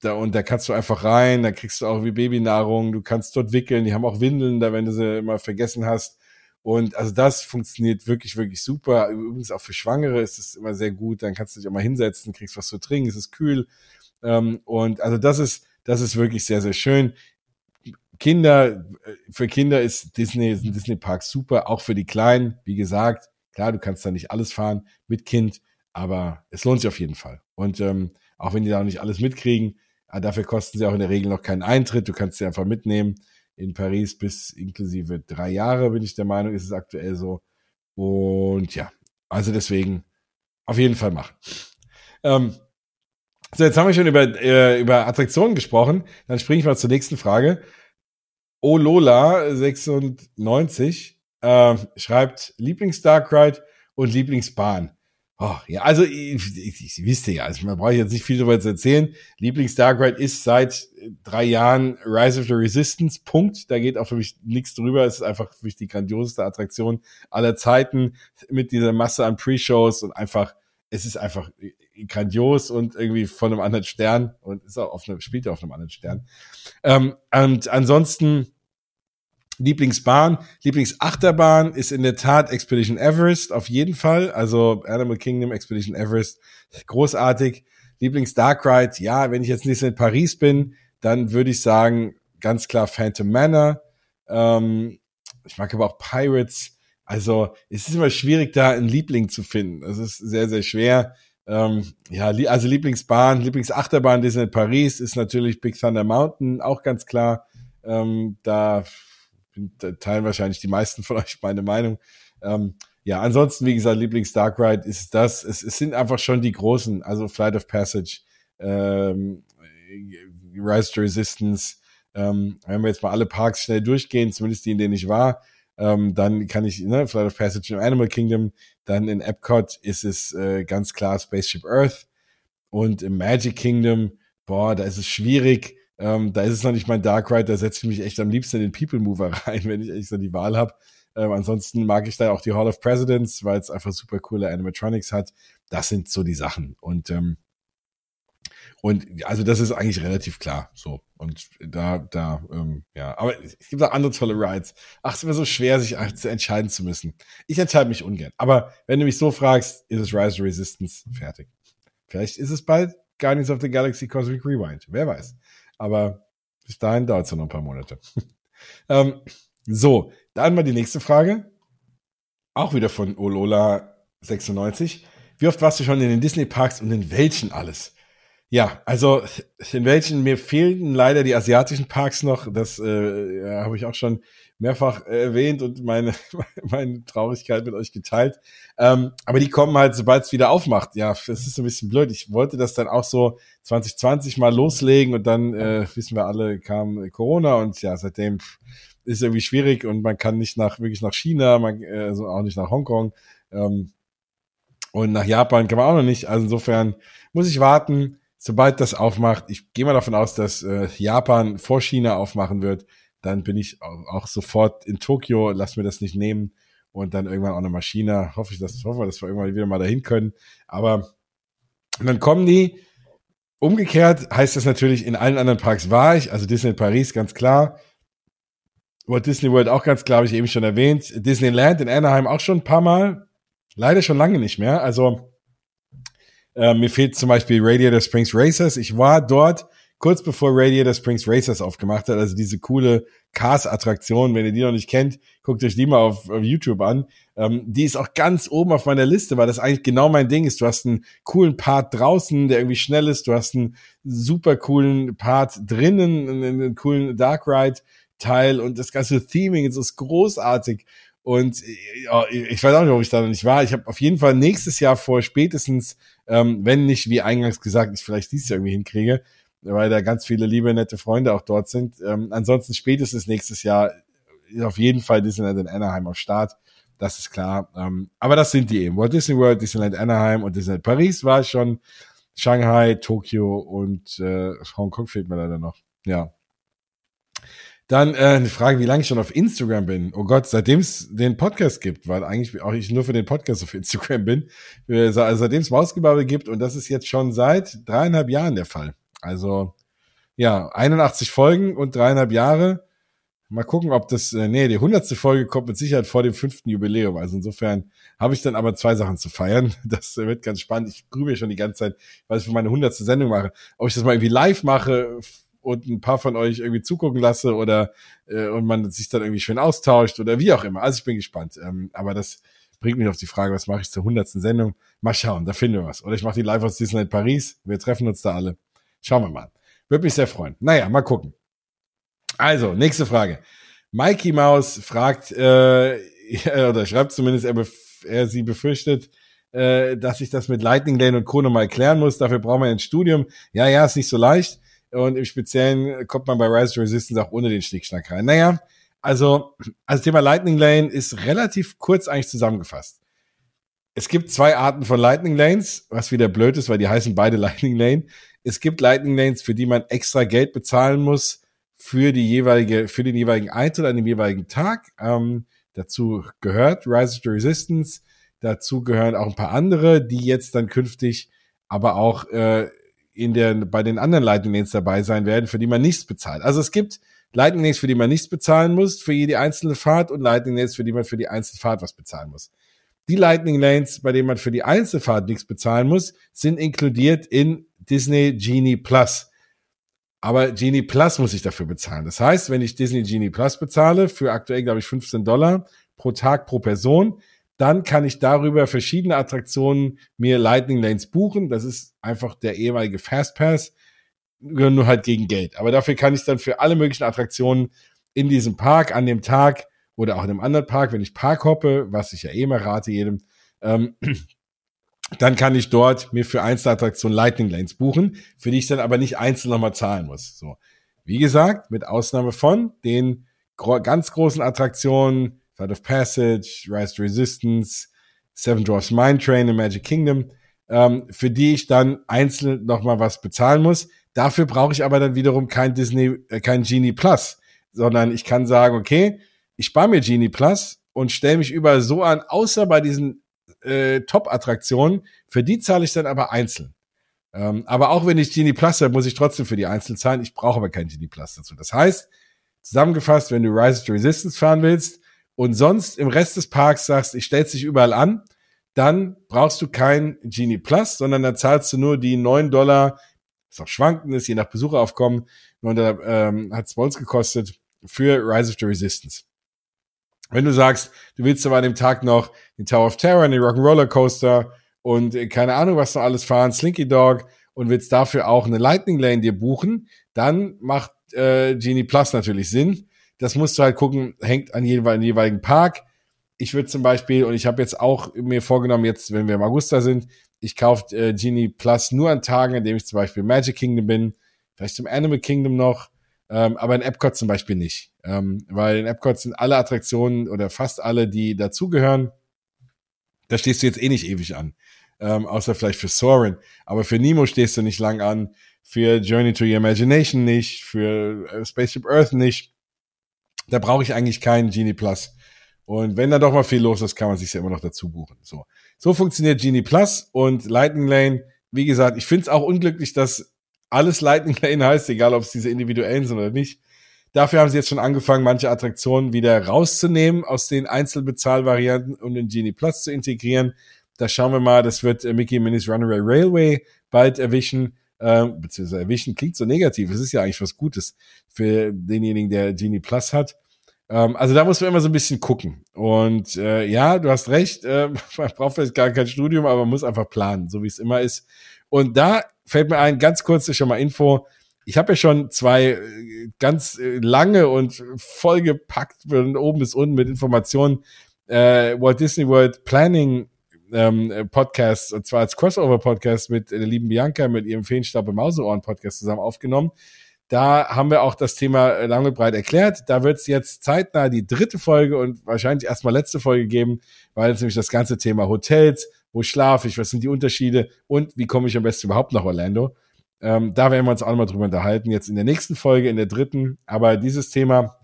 Da, und da kannst du einfach rein, da kriegst du auch wie Babynahrung, du kannst dort wickeln, die haben auch Windeln da, wenn du sie immer vergessen hast. Und also das funktioniert wirklich, wirklich super. Übrigens auch für Schwangere ist es immer sehr gut. Dann kannst du dich auch mal hinsetzen, kriegst was zu trinken, es ist kühl. Ähm, und also das ist, das ist wirklich sehr, sehr schön. Kinder, für Kinder ist Disney, sind Disney Parks super, auch für die Kleinen. Wie gesagt, klar, du kannst da nicht alles fahren mit Kind, aber es lohnt sich auf jeden Fall. Und ähm, auch wenn die da nicht alles mitkriegen, äh, dafür kosten sie auch in der Regel noch keinen Eintritt. Du kannst sie einfach mitnehmen. In Paris bis inklusive drei Jahre, bin ich der Meinung, ist es aktuell so. Und ja, also deswegen auf jeden Fall machen. Ähm, so, jetzt haben wir schon über, äh, über Attraktionen gesprochen. Dann springe ich mal zur nächsten Frage. Olola96 äh, schreibt Lieblings-Dark Ride und Lieblingsbahn. Oh, ja, also ich, ich, ich wisst ja, also man braucht jetzt nicht viel darüber zu erzählen. Lieblings-Dark Ride ist seit drei Jahren Rise of the Resistance, Punkt. Da geht auch für mich nichts drüber. Es ist einfach für mich die grandioseste Attraktion aller Zeiten mit dieser Masse an Pre-Shows und einfach, es ist einfach grandios und irgendwie von einem anderen Stern und ist auch auf einem, spielt auf einem anderen Stern. Ähm, und ansonsten Lieblingsbahn, Lieblingsachterbahn ist in der Tat Expedition Everest, auf jeden Fall. Also Animal Kingdom, Expedition Everest, großartig. Lieblings Dark Ride, ja, wenn ich jetzt nicht in Paris bin, dann würde ich sagen, ganz klar Phantom Manor. Ähm, ich mag aber auch Pirates. Also es ist immer schwierig, da einen Liebling zu finden. Es ist sehr, sehr schwer. Ähm, ja, also Lieblingsbahn, Lieblingsachterbahn Disney Paris ist natürlich Big Thunder Mountain, auch ganz klar. Ähm, da teilen wahrscheinlich die meisten von euch meine Meinung. Ähm, ja, ansonsten, wie gesagt, Lieblings Dark Ride ist das. Es, es sind einfach schon die großen, also Flight of Passage, ähm, Rise to Resistance. Ähm, wenn wir jetzt mal alle Parks schnell durchgehen, zumindest die, in denen ich war, ähm, dann kann ich, ne, Flight of Passage im Animal Kingdom, dann in Epcot ist es äh, ganz klar Spaceship Earth und im Magic Kingdom, boah, da ist es schwierig. Ähm, da ist es noch nicht mein Dark Ride, da setze ich mich echt am liebsten in den People Mover rein, wenn ich echt so die Wahl habe. Ähm, ansonsten mag ich da auch die Hall of Presidents, weil es einfach super coole Animatronics hat. Das sind so die Sachen. Und ähm, und also das ist eigentlich relativ klar. So. Und da, da, ähm, ja. Aber es gibt auch andere tolle Rides. Ach, es ist immer so schwer, sich entscheiden zu müssen. Ich entscheide mich ungern. Aber wenn du mich so fragst, ist es Rise of Resistance fertig. Vielleicht ist es bald Guardians of the Galaxy Cosmic Rewind. Wer weiß. Aber bis dahin dauert es noch ein paar Monate. ähm, so, dann mal die nächste Frage. Auch wieder von Olola96. Wie oft warst du schon in den Disney-Parks und in welchen alles? Ja, also in welchen mir fehlten leider die asiatischen Parks noch. Das äh, ja, habe ich auch schon mehrfach erwähnt und meine, meine Traurigkeit mit euch geteilt. Ähm, aber die kommen halt, sobald es wieder aufmacht. Ja, das ist ein bisschen blöd. Ich wollte das dann auch so 2020 mal loslegen und dann, äh, wissen wir alle, kam Corona und ja, seitdem ist irgendwie schwierig und man kann nicht nach, wirklich nach China, man, äh, also auch nicht nach Hongkong. Ähm, und nach Japan kann man auch noch nicht. Also insofern muss ich warten sobald das aufmacht, ich gehe mal davon aus, dass äh, Japan vor China aufmachen wird, dann bin ich auch, auch sofort in Tokio, lass mir das nicht nehmen und dann irgendwann auch eine Maschine. Hoffe ich, dass, hoffe, dass wir irgendwann wieder mal dahin können. Aber dann kommen die. Umgekehrt heißt das natürlich, in allen anderen Parks war ich, also Disney Paris, ganz klar. Walt Disney World auch ganz klar, habe ich eben schon erwähnt. Disneyland in Anaheim auch schon ein paar Mal. Leider schon lange nicht mehr. Also äh, mir fehlt zum Beispiel Radiator Springs Racers. Ich war dort kurz bevor Radiator Springs Racers aufgemacht hat, also diese coole Cars-Attraktion. Wenn ihr die noch nicht kennt, guckt euch die mal auf, auf YouTube an. Ähm, die ist auch ganz oben auf meiner Liste, weil das eigentlich genau mein Ding ist. Du hast einen coolen Part draußen, der irgendwie schnell ist. Du hast einen super coolen Part drinnen, einen, einen coolen Dark Ride Teil und das ganze Theming ist großartig. Und ja, ich weiß auch nicht, ob ich da noch nicht war. Ich habe auf jeden Fall nächstes Jahr vor, spätestens, ähm, wenn nicht, wie eingangs gesagt, ich vielleicht dieses Jahr irgendwie hinkriege, weil da ganz viele liebe, nette Freunde auch dort sind. Ähm, ansonsten spätestens nächstes Jahr ist auf jeden Fall Disneyland in Anaheim auf Start. Das ist klar. Ähm, aber das sind die eben. Walt Disney World, Disneyland Anaheim und Disneyland Paris war schon. Shanghai, Tokio und äh, Hongkong fehlt mir leider noch. Ja. Dann äh, eine Frage, wie lange ich schon auf Instagram bin. Oh Gott, seitdem es den Podcast gibt, weil eigentlich auch ich nur für den Podcast auf Instagram bin. Also seitdem es Mausgebabbel gibt und das ist jetzt schon seit dreieinhalb Jahren der Fall. Also ja, 81 Folgen und dreieinhalb Jahre. Mal gucken, ob das, äh, nee, die hundertste Folge kommt mit Sicherheit vor dem fünften Jubiläum. Also insofern habe ich dann aber zwei Sachen zu feiern. Das wird ganz spannend. Ich grübe schon die ganze Zeit, was ich für meine hundertste Sendung mache. Ob ich das mal irgendwie live mache und ein paar von euch irgendwie zugucken lasse oder äh, und man sich dann irgendwie schön austauscht oder wie auch immer. Also ich bin gespannt. Ähm, aber das bringt mich auf die Frage, was mache ich zur hundertsten Sendung? Mal schauen, da finden wir was. Oder ich mache die live aus Disneyland Paris. Wir treffen uns da alle. Schauen wir mal. Würde mich sehr freuen. Naja, mal gucken. Also, nächste Frage. Mikey Maus fragt, äh, oder schreibt zumindest, er, er sie befürchtet, äh, dass ich das mit Lightning Lane und Co. nochmal erklären muss. Dafür braucht man ein Studium. Ja, ja, ist nicht so leicht. Und im Speziellen kommt man bei Rise to Resistance auch ohne den Schnickschnack rein. Naja, also, also Thema Lightning Lane ist relativ kurz eigentlich zusammengefasst. Es gibt zwei Arten von Lightning Lanes, was wieder blöd ist, weil die heißen beide Lightning Lane. Es gibt Lightning Lanes, für die man extra Geld bezahlen muss, für die jeweilige, für den jeweiligen Eintritt an dem jeweiligen Tag. Ähm, dazu gehört Rise of the Resistance. Dazu gehören auch ein paar andere, die jetzt dann künftig aber auch äh, in der, bei den anderen Lightning Lanes dabei sein werden, für die man nichts bezahlt. Also es gibt Lightning Lanes, für die man nichts bezahlen muss, für jede einzelne Fahrt und Lightning Lanes, für die man für die einzelne Fahrt was bezahlen muss. Die Lightning Lanes, bei denen man für die Einzelfahrt nichts bezahlen muss, sind inkludiert in Disney Genie Plus. Aber Genie Plus muss ich dafür bezahlen. Das heißt, wenn ich Disney Genie Plus bezahle, für aktuell, glaube ich, 15 Dollar pro Tag pro Person, dann kann ich darüber verschiedene Attraktionen mir Lightning Lanes buchen. Das ist einfach der ehemalige Fastpass, nur halt gegen Geld. Aber dafür kann ich dann für alle möglichen Attraktionen in diesem Park an dem Tag oder auch in einem anderen Park, wenn ich Park hoppe, was ich ja eh immer rate jedem, ähm, dann kann ich dort mir für Einzelattraktionen Lightning Lanes buchen, für die ich dann aber nicht einzeln nochmal zahlen muss. So. Wie gesagt, mit Ausnahme von den gro ganz großen Attraktionen, Flight of Passage, Rise to Resistance, Seven Dwarfs Mine Train in Magic Kingdom, ähm, für die ich dann einzeln nochmal was bezahlen muss. Dafür brauche ich aber dann wiederum kein Disney, äh, kein Genie Plus, sondern ich kann sagen, okay, ich spare mir Genie Plus und stelle mich überall so an, außer bei diesen äh, Top-Attraktionen, für die zahle ich dann aber einzeln. Ähm, aber auch wenn ich Genie Plus habe, muss ich trotzdem für die einzeln zahlen. Ich brauche aber kein Genie Plus dazu. Das heißt, zusammengefasst, wenn du Rise to Resistance fahren willst und sonst im Rest des Parks sagst, ich stell's dich überall an, dann brauchst du kein Genie Plus, sondern dann zahlst du nur die neun Dollar, was auch schwanken ist, je nach Besucheraufkommen, und da ähm, hat es uns gekostet, für Rise of the Resistance. Wenn du sagst, du willst aber an dem Tag noch den Tower of Terror, den Rock'n'Roller Coaster und äh, keine Ahnung, was noch alles fahren, Slinky Dog und willst dafür auch eine Lightning Lane dir buchen, dann macht äh, Genie Plus natürlich Sinn. Das musst du halt gucken, hängt an jeweiligen, jeweiligen Park. Ich würde zum Beispiel, und ich habe jetzt auch mir vorgenommen, jetzt, wenn wir im August da sind, ich kaufe äh, Genie Plus nur an Tagen, an denen ich zum Beispiel Magic Kingdom bin, vielleicht zum Animal Kingdom noch, ähm, aber in Epcot zum Beispiel nicht. Ähm, weil in Epcot sind alle Attraktionen oder fast alle, die dazugehören. Da stehst du jetzt eh nicht ewig an. Ähm, außer vielleicht für Soren. Aber für Nemo stehst du nicht lang an. Für Journey to Your Imagination nicht. Für äh, Spaceship Earth nicht. Da brauche ich eigentlich keinen Genie Plus. Und wenn da doch mal viel los ist, kann man sich ja immer noch dazu buchen. So, so funktioniert Genie Plus und Lightning Lane. Wie gesagt, ich finde es auch unglücklich, dass alles Lightning Lane heißt, egal ob es diese individuellen sind oder nicht. Dafür haben sie jetzt schon angefangen, manche Attraktionen wieder rauszunehmen aus den Einzelbezahlvarianten und in Genie Plus zu integrieren. Da schauen wir mal, das wird äh, Mickey Minnie's Runaway Railway bald erwischen. Äh, beziehungsweise erwischen klingt so negativ. Es ist ja eigentlich was Gutes für denjenigen, der Genie Plus hat. Ähm, also da muss man immer so ein bisschen gucken. Und äh, ja, du hast recht, äh, man braucht vielleicht gar kein Studium, aber man muss einfach planen, so wie es immer ist. Und da fällt mir ein, ganz kurz schon mal Info. Ich habe ja schon zwei äh, ganz äh, lange und vollgepackt von oben bis unten mit Informationen äh, Walt Disney World Planning ähm, Podcast, und zwar als Crossover-Podcast mit der lieben Bianca, mit ihrem Feenstaub im Mauseohren-Podcast zusammen aufgenommen. Da haben wir auch das Thema lang und breit erklärt. Da wird es jetzt zeitnah die dritte Folge und wahrscheinlich erstmal letzte Folge geben, weil es nämlich das ganze Thema Hotels, wo schlafe ich, was sind die Unterschiede und wie komme ich am besten überhaupt nach Orlando. Ähm, da werden wir uns auch nochmal drüber unterhalten, jetzt in der nächsten Folge, in der dritten. Aber dieses Thema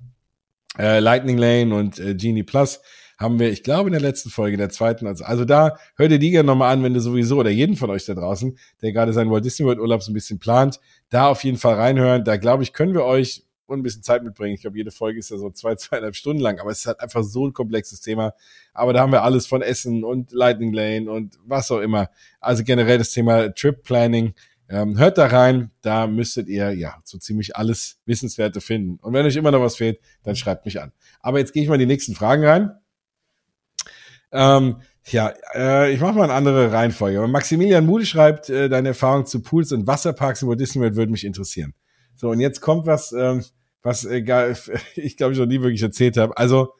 äh, Lightning Lane und äh, Genie Plus haben wir, ich glaube, in der letzten Folge, der zweiten. Also, also da hör dir die gerne nochmal an, wenn du sowieso oder jeden von euch da draußen, der gerade seinen Walt Disney World Urlaub so ein bisschen plant, da auf jeden Fall reinhören. Da glaube ich, können wir euch ein bisschen Zeit mitbringen. Ich glaube, jede Folge ist ja so zwei, zweieinhalb Stunden lang, aber es ist halt einfach so ein komplexes Thema. Aber da haben wir alles von Essen und Lightning Lane und was auch immer. Also generell das Thema Trip Planning. Ähm, hört da rein, da müsstet ihr ja so ziemlich alles Wissenswerte finden. Und wenn euch immer noch was fehlt, dann schreibt mich an. Aber jetzt gehe ich mal in die nächsten Fragen rein. Ähm, ja, äh, ich mache mal eine andere Reihenfolge. Maximilian Mude schreibt, äh, deine Erfahrung zu Pools und Wasserparks über Disney World würde mich interessieren. So, und jetzt kommt was, ähm, was egal, ich glaube, ich noch nie wirklich erzählt habe. Also,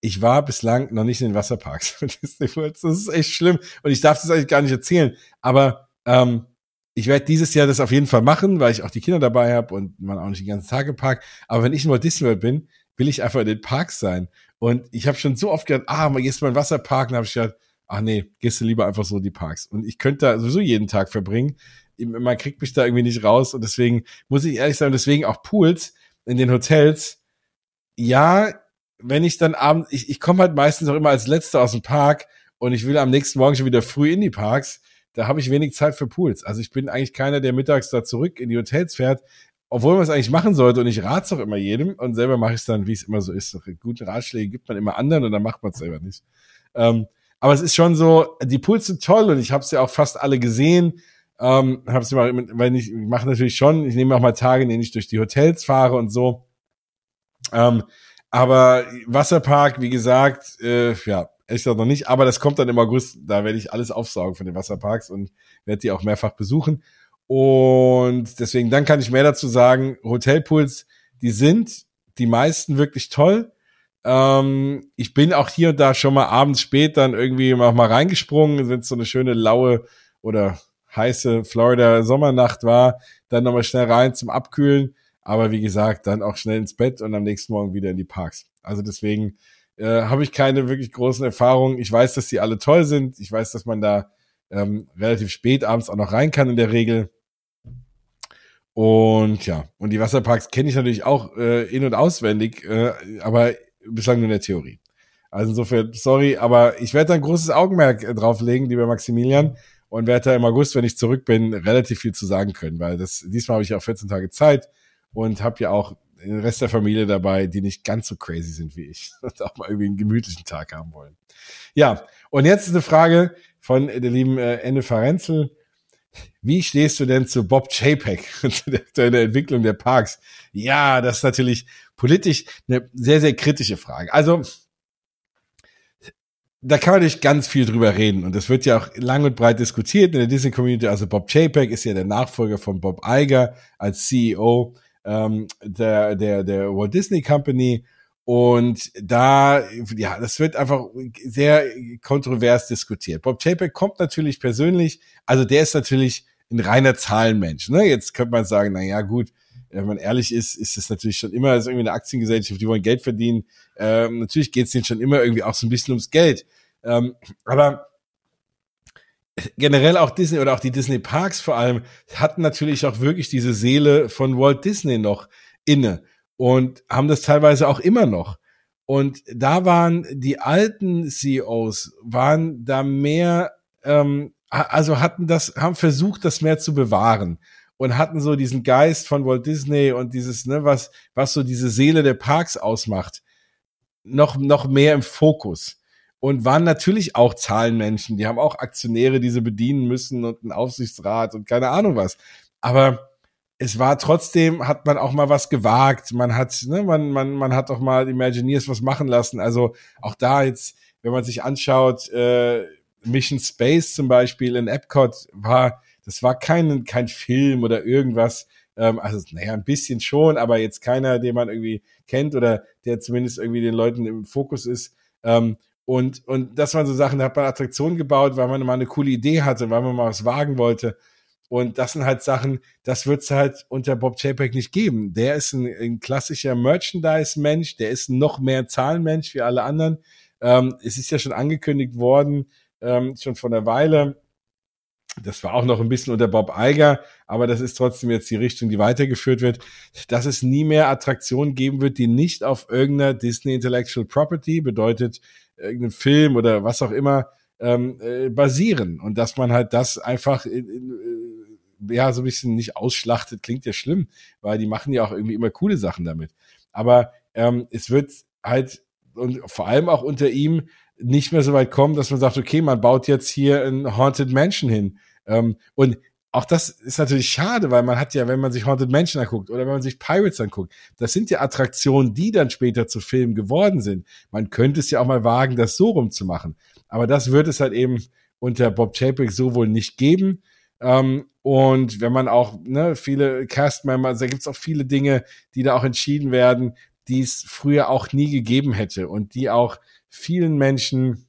ich war bislang noch nicht in den Wasserparks. das ist echt schlimm. Und ich darf das eigentlich gar nicht erzählen. Aber ähm, ich werde dieses Jahr das auf jeden Fall machen, weil ich auch die Kinder dabei habe und man auch nicht die ganzen Tage parkt. Aber wenn ich in Walt Disney World bin, will ich einfach in den Parks sein. Und ich habe schon so oft gedacht, ah, mal gehst du mal in den Wasserpark. Und habe ich gedacht, ach nee, gehst du lieber einfach so in die Parks. Und ich könnte da sowieso jeden Tag verbringen man kriegt mich da irgendwie nicht raus und deswegen muss ich ehrlich sagen, deswegen auch Pools in den Hotels. Ja, wenn ich dann abends, ich, ich komme halt meistens auch immer als Letzter aus dem Park und ich will am nächsten Morgen schon wieder früh in die Parks. Da habe ich wenig Zeit für Pools. Also ich bin eigentlich keiner, der mittags da zurück in die Hotels fährt, obwohl man es eigentlich machen sollte und ich rate es auch immer jedem und selber mache ich es dann, wie es immer so ist. Gute Ratschläge gibt man immer anderen und dann macht man es selber nicht. Ähm, aber es ist schon so, die Pools sind toll und ich habe es ja auch fast alle gesehen ähm, hab's immer, weil ich, ich mache natürlich schon, ich nehme auch mal Tage, in denen ich durch die Hotels fahre und so. Ähm, aber Wasserpark, wie gesagt, äh, ja, echt noch nicht. Aber das kommt dann im August. Da werde ich alles aufsaugen von den Wasserparks und werde die auch mehrfach besuchen. Und deswegen, dann kann ich mehr dazu sagen. Hotelpools, die sind die meisten wirklich toll. Ähm, ich bin auch hier und da schon mal abends spät dann irgendwie auch mal reingesprungen, wenn es so eine schöne laue oder heiße Florida Sommernacht war, dann nochmal schnell rein zum Abkühlen. Aber wie gesagt, dann auch schnell ins Bett und am nächsten Morgen wieder in die Parks. Also deswegen äh, habe ich keine wirklich großen Erfahrungen. Ich weiß, dass die alle toll sind. Ich weiß, dass man da ähm, relativ spät abends auch noch rein kann in der Regel. Und ja, und die Wasserparks kenne ich natürlich auch äh, in- und auswendig, äh, aber bislang nur in der Theorie. Also insofern, sorry, aber ich werde da ein großes Augenmerk äh, drauflegen, lieber Maximilian und werde da im August, wenn ich zurück bin, relativ viel zu sagen können, weil das diesmal habe ich auch 14 Tage Zeit und habe ja auch den Rest der Familie dabei, die nicht ganz so crazy sind wie ich und auch mal irgendwie einen gemütlichen Tag haben wollen. Ja, und jetzt eine Frage von der lieben äh, Ende Ferenzel. Wie stehst du denn zu Bob Chapek und zu der, zu der Entwicklung der Parks? Ja, das ist natürlich politisch eine sehr, sehr kritische Frage. Also da kann man natürlich ganz viel drüber reden und das wird ja auch lang und breit diskutiert in der Disney Community. Also Bob Chapek ist ja der Nachfolger von Bob Iger als CEO ähm, der, der, der Walt Disney Company. Und da, ja, das wird einfach sehr kontrovers diskutiert. Bob Chapek kommt natürlich persönlich, also der ist natürlich ein reiner Zahlenmensch. Ne? Jetzt könnte man sagen, na ja, gut, wenn man ehrlich ist, ist es natürlich schon immer, das ist irgendwie eine Aktiengesellschaft, die wollen Geld verdienen. Ähm, natürlich geht es denen schon immer irgendwie auch so ein bisschen ums Geld. Ähm, aber generell auch Disney oder auch die Disney Parks vor allem hatten natürlich auch wirklich diese Seele von Walt Disney noch inne und haben das teilweise auch immer noch. Und da waren die alten CEOs, waren da mehr, ähm, also hatten das, haben versucht, das mehr zu bewahren und hatten so diesen Geist von Walt Disney und dieses, ne, was, was so diese Seele der Parks ausmacht, noch, noch mehr im Fokus. Und waren natürlich auch Zahlenmenschen. Die haben auch Aktionäre, die sie bedienen müssen und einen Aufsichtsrat und keine Ahnung was. Aber es war trotzdem, hat man auch mal was gewagt. Man hat, ne, man, man, man hat auch mal Imagineers was machen lassen. Also auch da jetzt, wenn man sich anschaut, äh, Mission Space zum Beispiel in Epcot war, das war kein, kein Film oder irgendwas. Ähm, also, naja, ein bisschen schon, aber jetzt keiner, den man irgendwie kennt oder der zumindest irgendwie den Leuten im Fokus ist. Ähm, und, und das waren so Sachen, da hat man Attraktionen gebaut, weil man mal eine coole Idee hatte, weil man mal was wagen wollte. Und das sind halt Sachen, das wird es halt unter Bob Chapek nicht geben. Der ist ein, ein klassischer Merchandise-Mensch, der ist noch mehr Zahlenmensch wie alle anderen. Ähm, es ist ja schon angekündigt worden, ähm, schon vor einer Weile, das war auch noch ein bisschen unter Bob Eiger, aber das ist trotzdem jetzt die Richtung, die weitergeführt wird, dass es nie mehr Attraktionen geben wird, die nicht auf irgendeiner Disney Intellectual Property, bedeutet irgendein Film oder was auch immer, ähm, äh, basieren. Und dass man halt das einfach in, in, ja, so ein bisschen nicht ausschlachtet, klingt ja schlimm, weil die machen ja auch irgendwie immer coole Sachen damit. Aber ähm, es wird halt und vor allem auch unter ihm nicht mehr so weit kommen, dass man sagt, okay, man baut jetzt hier ein Haunted Mansion hin. Ähm, und auch das ist natürlich schade, weil man hat ja, wenn man sich Haunted Mansion anguckt oder wenn man sich Pirates anguckt, das sind ja Attraktionen, die dann später zu Filmen geworden sind. Man könnte es ja auch mal wagen, das so rumzumachen. Aber das wird es halt eben unter Bob Chapek so wohl nicht geben. Ähm, und wenn man auch, ne, viele Castmember, also da gibt's auch viele Dinge, die da auch entschieden werden, die es früher auch nie gegeben hätte und die auch vielen Menschen,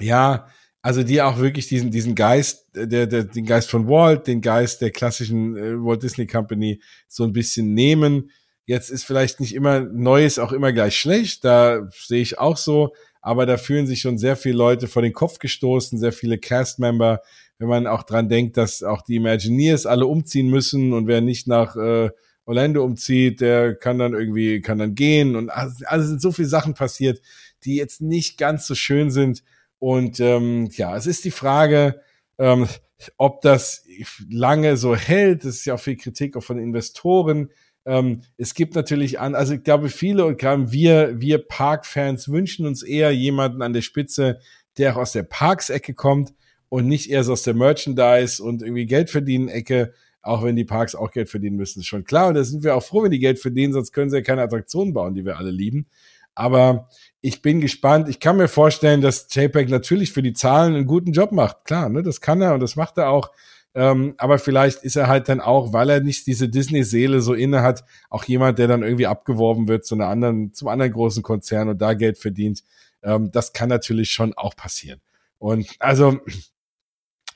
ja, also die auch wirklich diesen, diesen Geist, der, der, den Geist von Walt, den Geist der klassischen äh, Walt Disney Company so ein bisschen nehmen. Jetzt ist vielleicht nicht immer Neues auch immer gleich schlecht, da sehe ich auch so, aber da fühlen sich schon sehr viele Leute vor den Kopf gestoßen, sehr viele Cast-Member, wenn man auch dran denkt, dass auch die Imagineers alle umziehen müssen und wer nicht nach äh, Orlando umzieht, der kann dann irgendwie, kann dann gehen und also, also sind so viele Sachen passiert, die jetzt nicht ganz so schön sind und ähm, ja, es ist die Frage, ähm, ob das lange so hält. Das ist ja auch viel Kritik auch von Investoren. Ähm, es gibt natürlich an, also ich glaube, viele und gerade wir, wir Parkfans wünschen uns eher jemanden an der Spitze, der auch aus der Parks-Ecke kommt und nicht eher so aus der Merchandise und irgendwie Geld verdienen Ecke, auch wenn die Parks auch Geld verdienen müssen, ist schon klar. Und da sind wir auch froh, wenn die Geld verdienen, sonst können sie ja keine Attraktionen bauen, die wir alle lieben. Aber ich bin gespannt. Ich kann mir vorstellen, dass JPEG natürlich für die Zahlen einen guten Job macht. Klar, ne, das kann er und das macht er auch. Ähm, aber vielleicht ist er halt dann auch, weil er nicht diese Disney-Seele so inne hat, auch jemand, der dann irgendwie abgeworben wird zu einer anderen, zum anderen großen Konzern und da Geld verdient. Ähm, das kann natürlich schon auch passieren. Und also,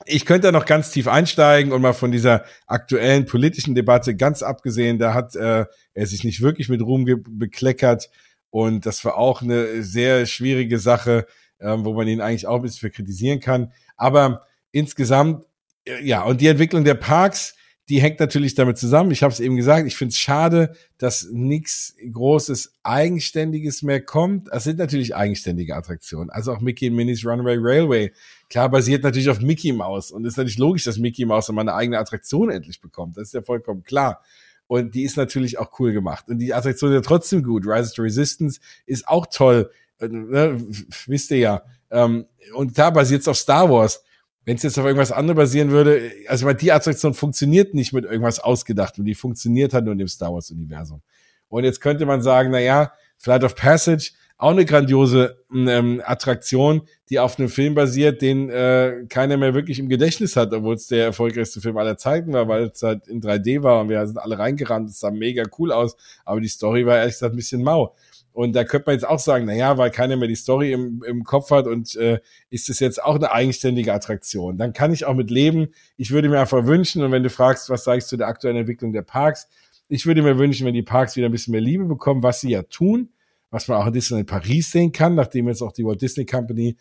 ich könnte da noch ganz tief einsteigen und mal von dieser aktuellen politischen Debatte ganz abgesehen, da hat äh, er sich nicht wirklich mit Ruhm bekleckert. Und das war auch eine sehr schwierige Sache, ähm, wo man ihn eigentlich auch ein bisschen für kritisieren kann. Aber insgesamt, äh, ja, und die Entwicklung der Parks, die hängt natürlich damit zusammen. Ich habe es eben gesagt, ich finde es schade, dass nichts Großes Eigenständiges mehr kommt. Es sind natürlich eigenständige Attraktionen. Also auch Mickey und Minnie's Runaway Railway. Klar basiert natürlich auf Mickey Mouse. Und es ist natürlich logisch, dass Mickey Mouse mal eine eigene Attraktion endlich bekommt. Das ist ja vollkommen klar. Und die ist natürlich auch cool gemacht. Und die Attraktion ist ja trotzdem gut. Rise to Resistance ist auch toll. Äh, ne? Wisst ihr ja. Ähm, und da basiert es auf Star Wars. Wenn es jetzt auf irgendwas anderes basieren würde, also weil die Attraktion funktioniert nicht mit irgendwas ausgedacht und die funktioniert halt nur in dem Star Wars Universum. Und jetzt könnte man sagen, na ja, Flight of Passage auch eine grandiose ähm, Attraktion, die auf einem Film basiert, den äh, keiner mehr wirklich im Gedächtnis hat, obwohl es der erfolgreichste Film aller Zeiten war, weil es halt in 3D war und wir sind alle reingerannt, es sah mega cool aus, aber die Story war ehrlich gesagt ein bisschen mau. Und da könnte man jetzt auch sagen, na ja, weil keiner mehr die Story im, im Kopf hat und äh, ist es jetzt auch eine eigenständige Attraktion. Dann kann ich auch mit leben. Ich würde mir einfach wünschen, und wenn du fragst, was sage ich zu der aktuellen Entwicklung der Parks, ich würde mir wünschen, wenn die Parks wieder ein bisschen mehr Liebe bekommen, was sie ja tun, was man auch in Disneyland Paris sehen kann, nachdem jetzt auch die Walt Disney Company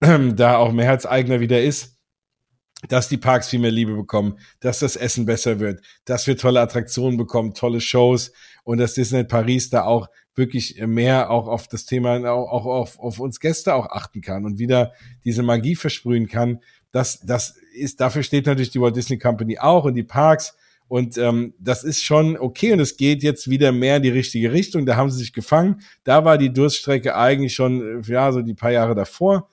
äh, da auch Mehrheitseigner wieder ist, dass die Parks viel mehr Liebe bekommen, dass das Essen besser wird, dass wir tolle Attraktionen bekommen, tolle Shows und dass Disneyland Paris da auch wirklich mehr auch auf das Thema, auch, auch auf, auf uns Gäste auch achten kann und wieder diese Magie versprühen kann. Das, das ist, dafür steht natürlich die Walt Disney Company auch und die Parks und ähm, das ist schon okay und es geht jetzt wieder mehr in die richtige Richtung. Da haben sie sich gefangen. Da war die Durststrecke eigentlich schon, äh, ja, so die paar Jahre davor.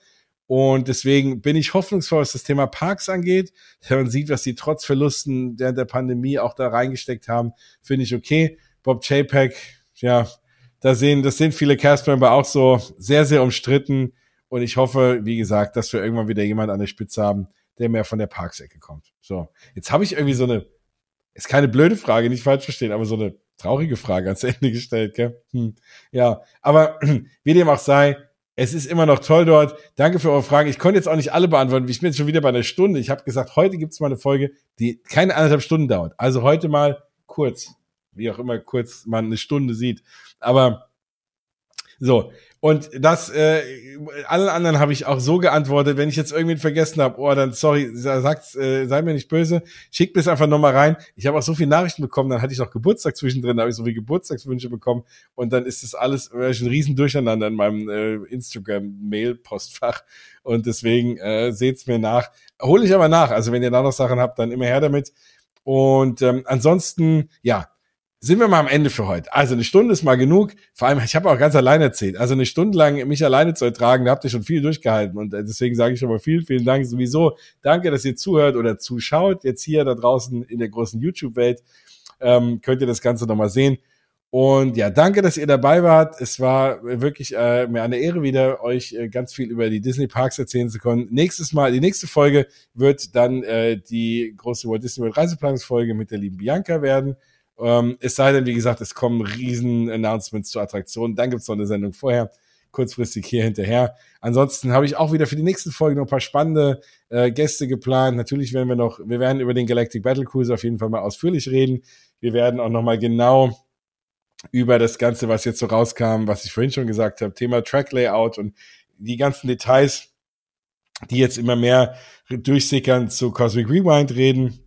Und deswegen bin ich hoffnungsvoll, was das Thema Parks angeht. Wenn man sieht, was die trotz Verlusten während der Pandemie auch da reingesteckt haben, finde ich okay. Bob Chapek, ja, da sehen, das sind viele Castmember auch so sehr, sehr umstritten. Und ich hoffe, wie gesagt, dass wir irgendwann wieder jemand an der Spitze haben, der mehr von der Parksecke kommt. So, jetzt habe ich irgendwie so eine ist keine blöde Frage, nicht falsch verstehen, aber so eine traurige Frage ans Ende gestellt, gell? Hm. Ja, aber wie dem auch sei, es ist immer noch toll dort. Danke für eure Fragen. Ich konnte jetzt auch nicht alle beantworten. Ich bin jetzt schon wieder bei einer Stunde. Ich habe gesagt, heute gibt es mal eine Folge, die keine anderthalb Stunden dauert. Also heute mal kurz, wie auch immer kurz man eine Stunde sieht. Aber So, und das, äh, allen anderen habe ich auch so geantwortet, wenn ich jetzt irgendwen vergessen habe, oh, dann sorry, sagt, äh, sei mir nicht böse, schickt mir es einfach nochmal rein. Ich habe auch so viele Nachrichten bekommen, dann hatte ich noch Geburtstag zwischendrin, da habe ich so viele Geburtstagswünsche bekommen und dann ist das alles äh, ein riesen Durcheinander in meinem äh, Instagram-Mail-Postfach und deswegen äh, seht's mir nach. Hole ich aber nach, also wenn ihr da noch Sachen habt, dann immer her damit. Und ähm, ansonsten, ja, sind wir mal am Ende für heute. Also eine Stunde ist mal genug. Vor allem, ich habe auch ganz alleine erzählt. Also eine Stunde lang mich alleine zu ertragen, da habt ihr schon viel durchgehalten. Und äh, deswegen sage ich schon mal vielen, vielen Dank sowieso. Danke, dass ihr zuhört oder zuschaut. Jetzt hier da draußen in der großen YouTube-Welt ähm, könnt ihr das Ganze nochmal sehen. Und ja, danke, dass ihr dabei wart. Es war wirklich äh, mir eine Ehre, wieder euch äh, ganz viel über die Disney Parks erzählen zu können. Nächstes Mal, die nächste Folge wird dann äh, die große Walt Disney World Reiseplanungsfolge mit der lieben Bianca werden. Ähm, es sei denn, wie gesagt, es kommen riesen Announcements zur Attraktion. Dann gibt's noch eine Sendung vorher, kurzfristig hier hinterher. Ansonsten habe ich auch wieder für die nächsten Folgen noch ein paar spannende äh, Gäste geplant. Natürlich werden wir noch, wir werden über den Galactic Battle Cruiser auf jeden Fall mal ausführlich reden. Wir werden auch noch mal genau über das Ganze, was jetzt so rauskam, was ich vorhin schon gesagt habe, Thema Track Layout und die ganzen Details, die jetzt immer mehr durchsickern zu Cosmic Rewind reden.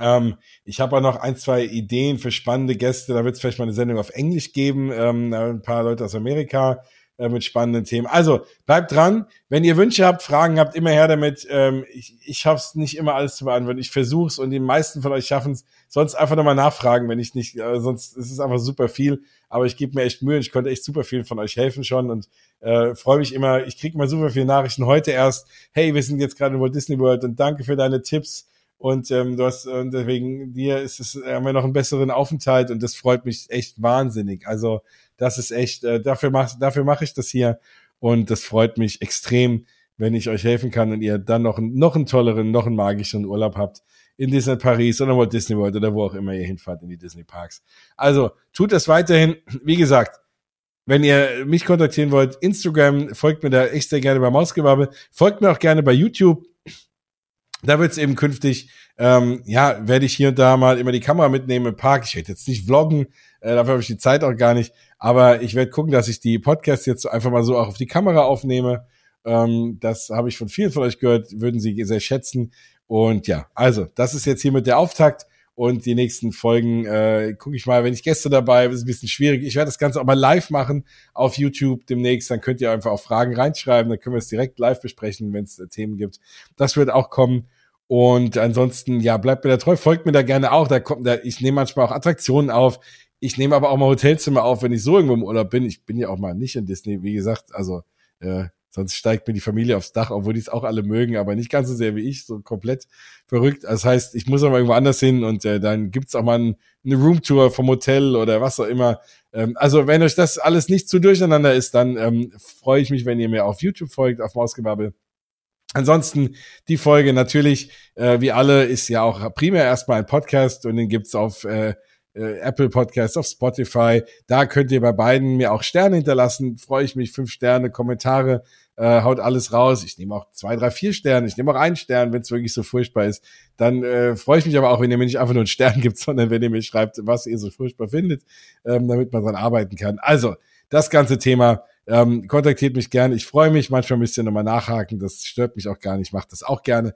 Ähm, ich habe auch noch ein, zwei Ideen für spannende Gäste. Da wird es vielleicht mal eine Sendung auf Englisch geben. Ähm, ein paar Leute aus Amerika äh, mit spannenden Themen. Also bleibt dran. Wenn ihr Wünsche habt, Fragen habt, immer her damit. Ähm, ich ich schaffe es nicht immer alles zu beantworten. Ich versuche es und die meisten von euch schaffen es. Sonst einfach nochmal nachfragen, wenn ich nicht, äh, sonst ist es einfach super viel. Aber ich gebe mir echt Mühe und ich konnte echt super vielen von euch helfen schon und äh, freue mich immer. Ich kriege mal super viele Nachrichten heute erst. Hey, wir sind jetzt gerade in Walt Disney World und danke für deine Tipps und ähm, du hast, und deswegen dir ist es, haben wir noch einen besseren Aufenthalt und das freut mich echt wahnsinnig. Also das ist echt, äh, dafür mache dafür mach ich das hier und das freut mich extrem, wenn ich euch helfen kann und ihr dann noch, noch einen tolleren, noch einen magischen Urlaub habt in Disney Paris oder Walt Disney World oder wo auch immer ihr hinfahrt in die Disney Parks. Also tut das weiterhin. Wie gesagt, wenn ihr mich kontaktieren wollt, Instagram, folgt mir da echt sehr gerne bei Mausgebabbel. Folgt mir auch gerne bei YouTube. Da wird es eben künftig, ähm, ja, werde ich hier und da mal immer die Kamera mitnehmen im Park. Ich werde jetzt nicht vloggen, äh, dafür habe ich die Zeit auch gar nicht. Aber ich werde gucken, dass ich die Podcasts jetzt einfach mal so auch auf die Kamera aufnehme. Ähm, das habe ich von vielen von euch gehört, würden sie sehr schätzen. Und ja, also, das ist jetzt hier mit der Auftakt. Und die nächsten Folgen äh, gucke ich mal, wenn ich Gäste dabei habe, ist ein bisschen schwierig. Ich werde das Ganze auch mal live machen auf YouTube demnächst. Dann könnt ihr einfach auch Fragen reinschreiben. Dann können wir es direkt live besprechen, wenn es äh, Themen gibt. Das wird auch kommen. Und ansonsten, ja, bleibt mir da treu, folgt mir da gerne auch. Da kommt, da, ich nehme manchmal auch Attraktionen auf. Ich nehme aber auch mal Hotelzimmer auf, wenn ich so irgendwo im Urlaub bin. Ich bin ja auch mal nicht in Disney, wie gesagt. Also äh, Sonst steigt mir die Familie aufs Dach, obwohl die es auch alle mögen, aber nicht ganz so sehr wie ich, so komplett verrückt. Das heißt, ich muss mal irgendwo anders hin und äh, dann gibt's auch mal ein, eine Roomtour vom Hotel oder was auch immer. Ähm, also wenn euch das alles nicht zu durcheinander ist, dann ähm, freue ich mich, wenn ihr mir auf YouTube folgt, auf Mausgebabbel. Ansonsten die Folge natürlich, äh, wie alle, ist ja auch primär erstmal ein Podcast und den gibt's auf äh, äh, Apple Podcasts, auf Spotify. Da könnt ihr bei beiden mir auch Sterne hinterlassen. Freue ich mich. Fünf Sterne, Kommentare äh, haut alles raus. Ich nehme auch zwei, drei, vier Sterne. Ich nehme auch einen Stern, wenn es wirklich so furchtbar ist. Dann äh, freue ich mich aber auch, wenn ihr mir nicht einfach nur einen Stern gibt, sondern wenn ihr mir schreibt, was ihr so furchtbar findet, ähm, damit man dran arbeiten kann. Also, das ganze Thema. Ähm, kontaktiert mich gerne. Ich freue mich. Manchmal müsst ihr nochmal nachhaken. Das stört mich auch gar nicht. Macht das auch gerne.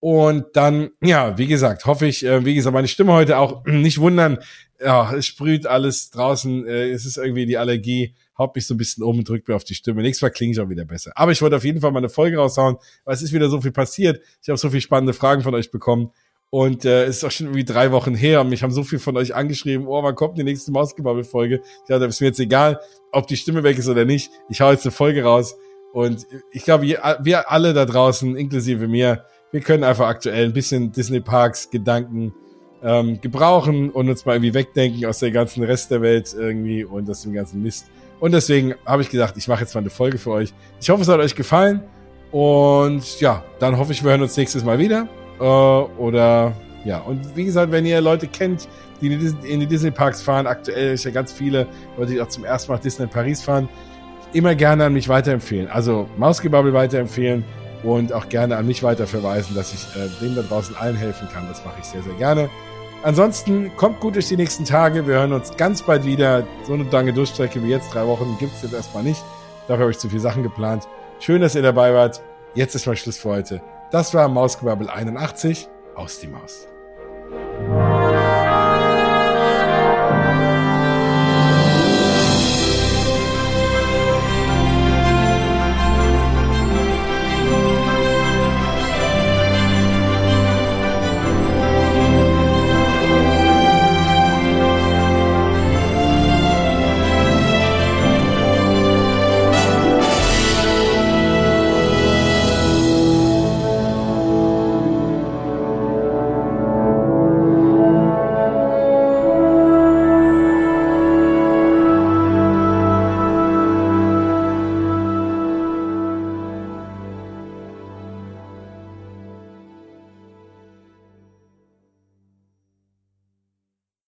Und dann, ja, wie gesagt, hoffe ich, äh, wie gesagt, meine Stimme heute auch nicht wundern. Ja, es sprüht alles draußen. Äh, es ist irgendwie die Allergie haut mich so ein bisschen um und drückt mir auf die Stimme. Nächstes Mal klinge ich auch wieder besser. Aber ich wollte auf jeden Fall mal eine Folge raushauen, weil es ist wieder so viel passiert. Ich habe so viele spannende Fragen von euch bekommen. Und äh, es ist auch schon irgendwie drei Wochen her und mich haben so viel von euch angeschrieben, oh, wann kommt die nächste Mausgebabbel-Folge? Ja, da ist mir jetzt egal, ob die Stimme weg ist oder nicht. Ich hau jetzt eine Folge raus. Und ich glaube, wir alle da draußen, inklusive mir, wir können einfach aktuell ein bisschen Disney Parks Gedanken ähm, gebrauchen und uns mal irgendwie wegdenken aus der ganzen Rest der Welt irgendwie und aus dem ganzen Mist. Und deswegen habe ich gesagt, ich mache jetzt mal eine Folge für euch. Ich hoffe, es hat euch gefallen. Und ja, dann hoffe ich, wir hören uns nächstes Mal wieder. Äh, oder ja, und wie gesagt, wenn ihr Leute kennt, die in die Disney Parks fahren, aktuell ist ja ganz viele Leute, die auch zum ersten Mal Disney Paris fahren, immer gerne an mich weiterempfehlen. Also Mausgebabbel weiterempfehlen und auch gerne an mich weiterverweisen, dass ich äh, denen da draußen allen helfen kann. Das mache ich sehr, sehr gerne. Ansonsten kommt gut durch die nächsten Tage. Wir hören uns ganz bald wieder. So eine lange Durchstrecke wie jetzt, drei Wochen, gibt es jetzt erstmal nicht. Dafür habe ich zu viele Sachen geplant. Schön, dass ihr dabei wart. Jetzt ist mal Schluss für heute. Das war Mausgebabbel 81 aus die Maus.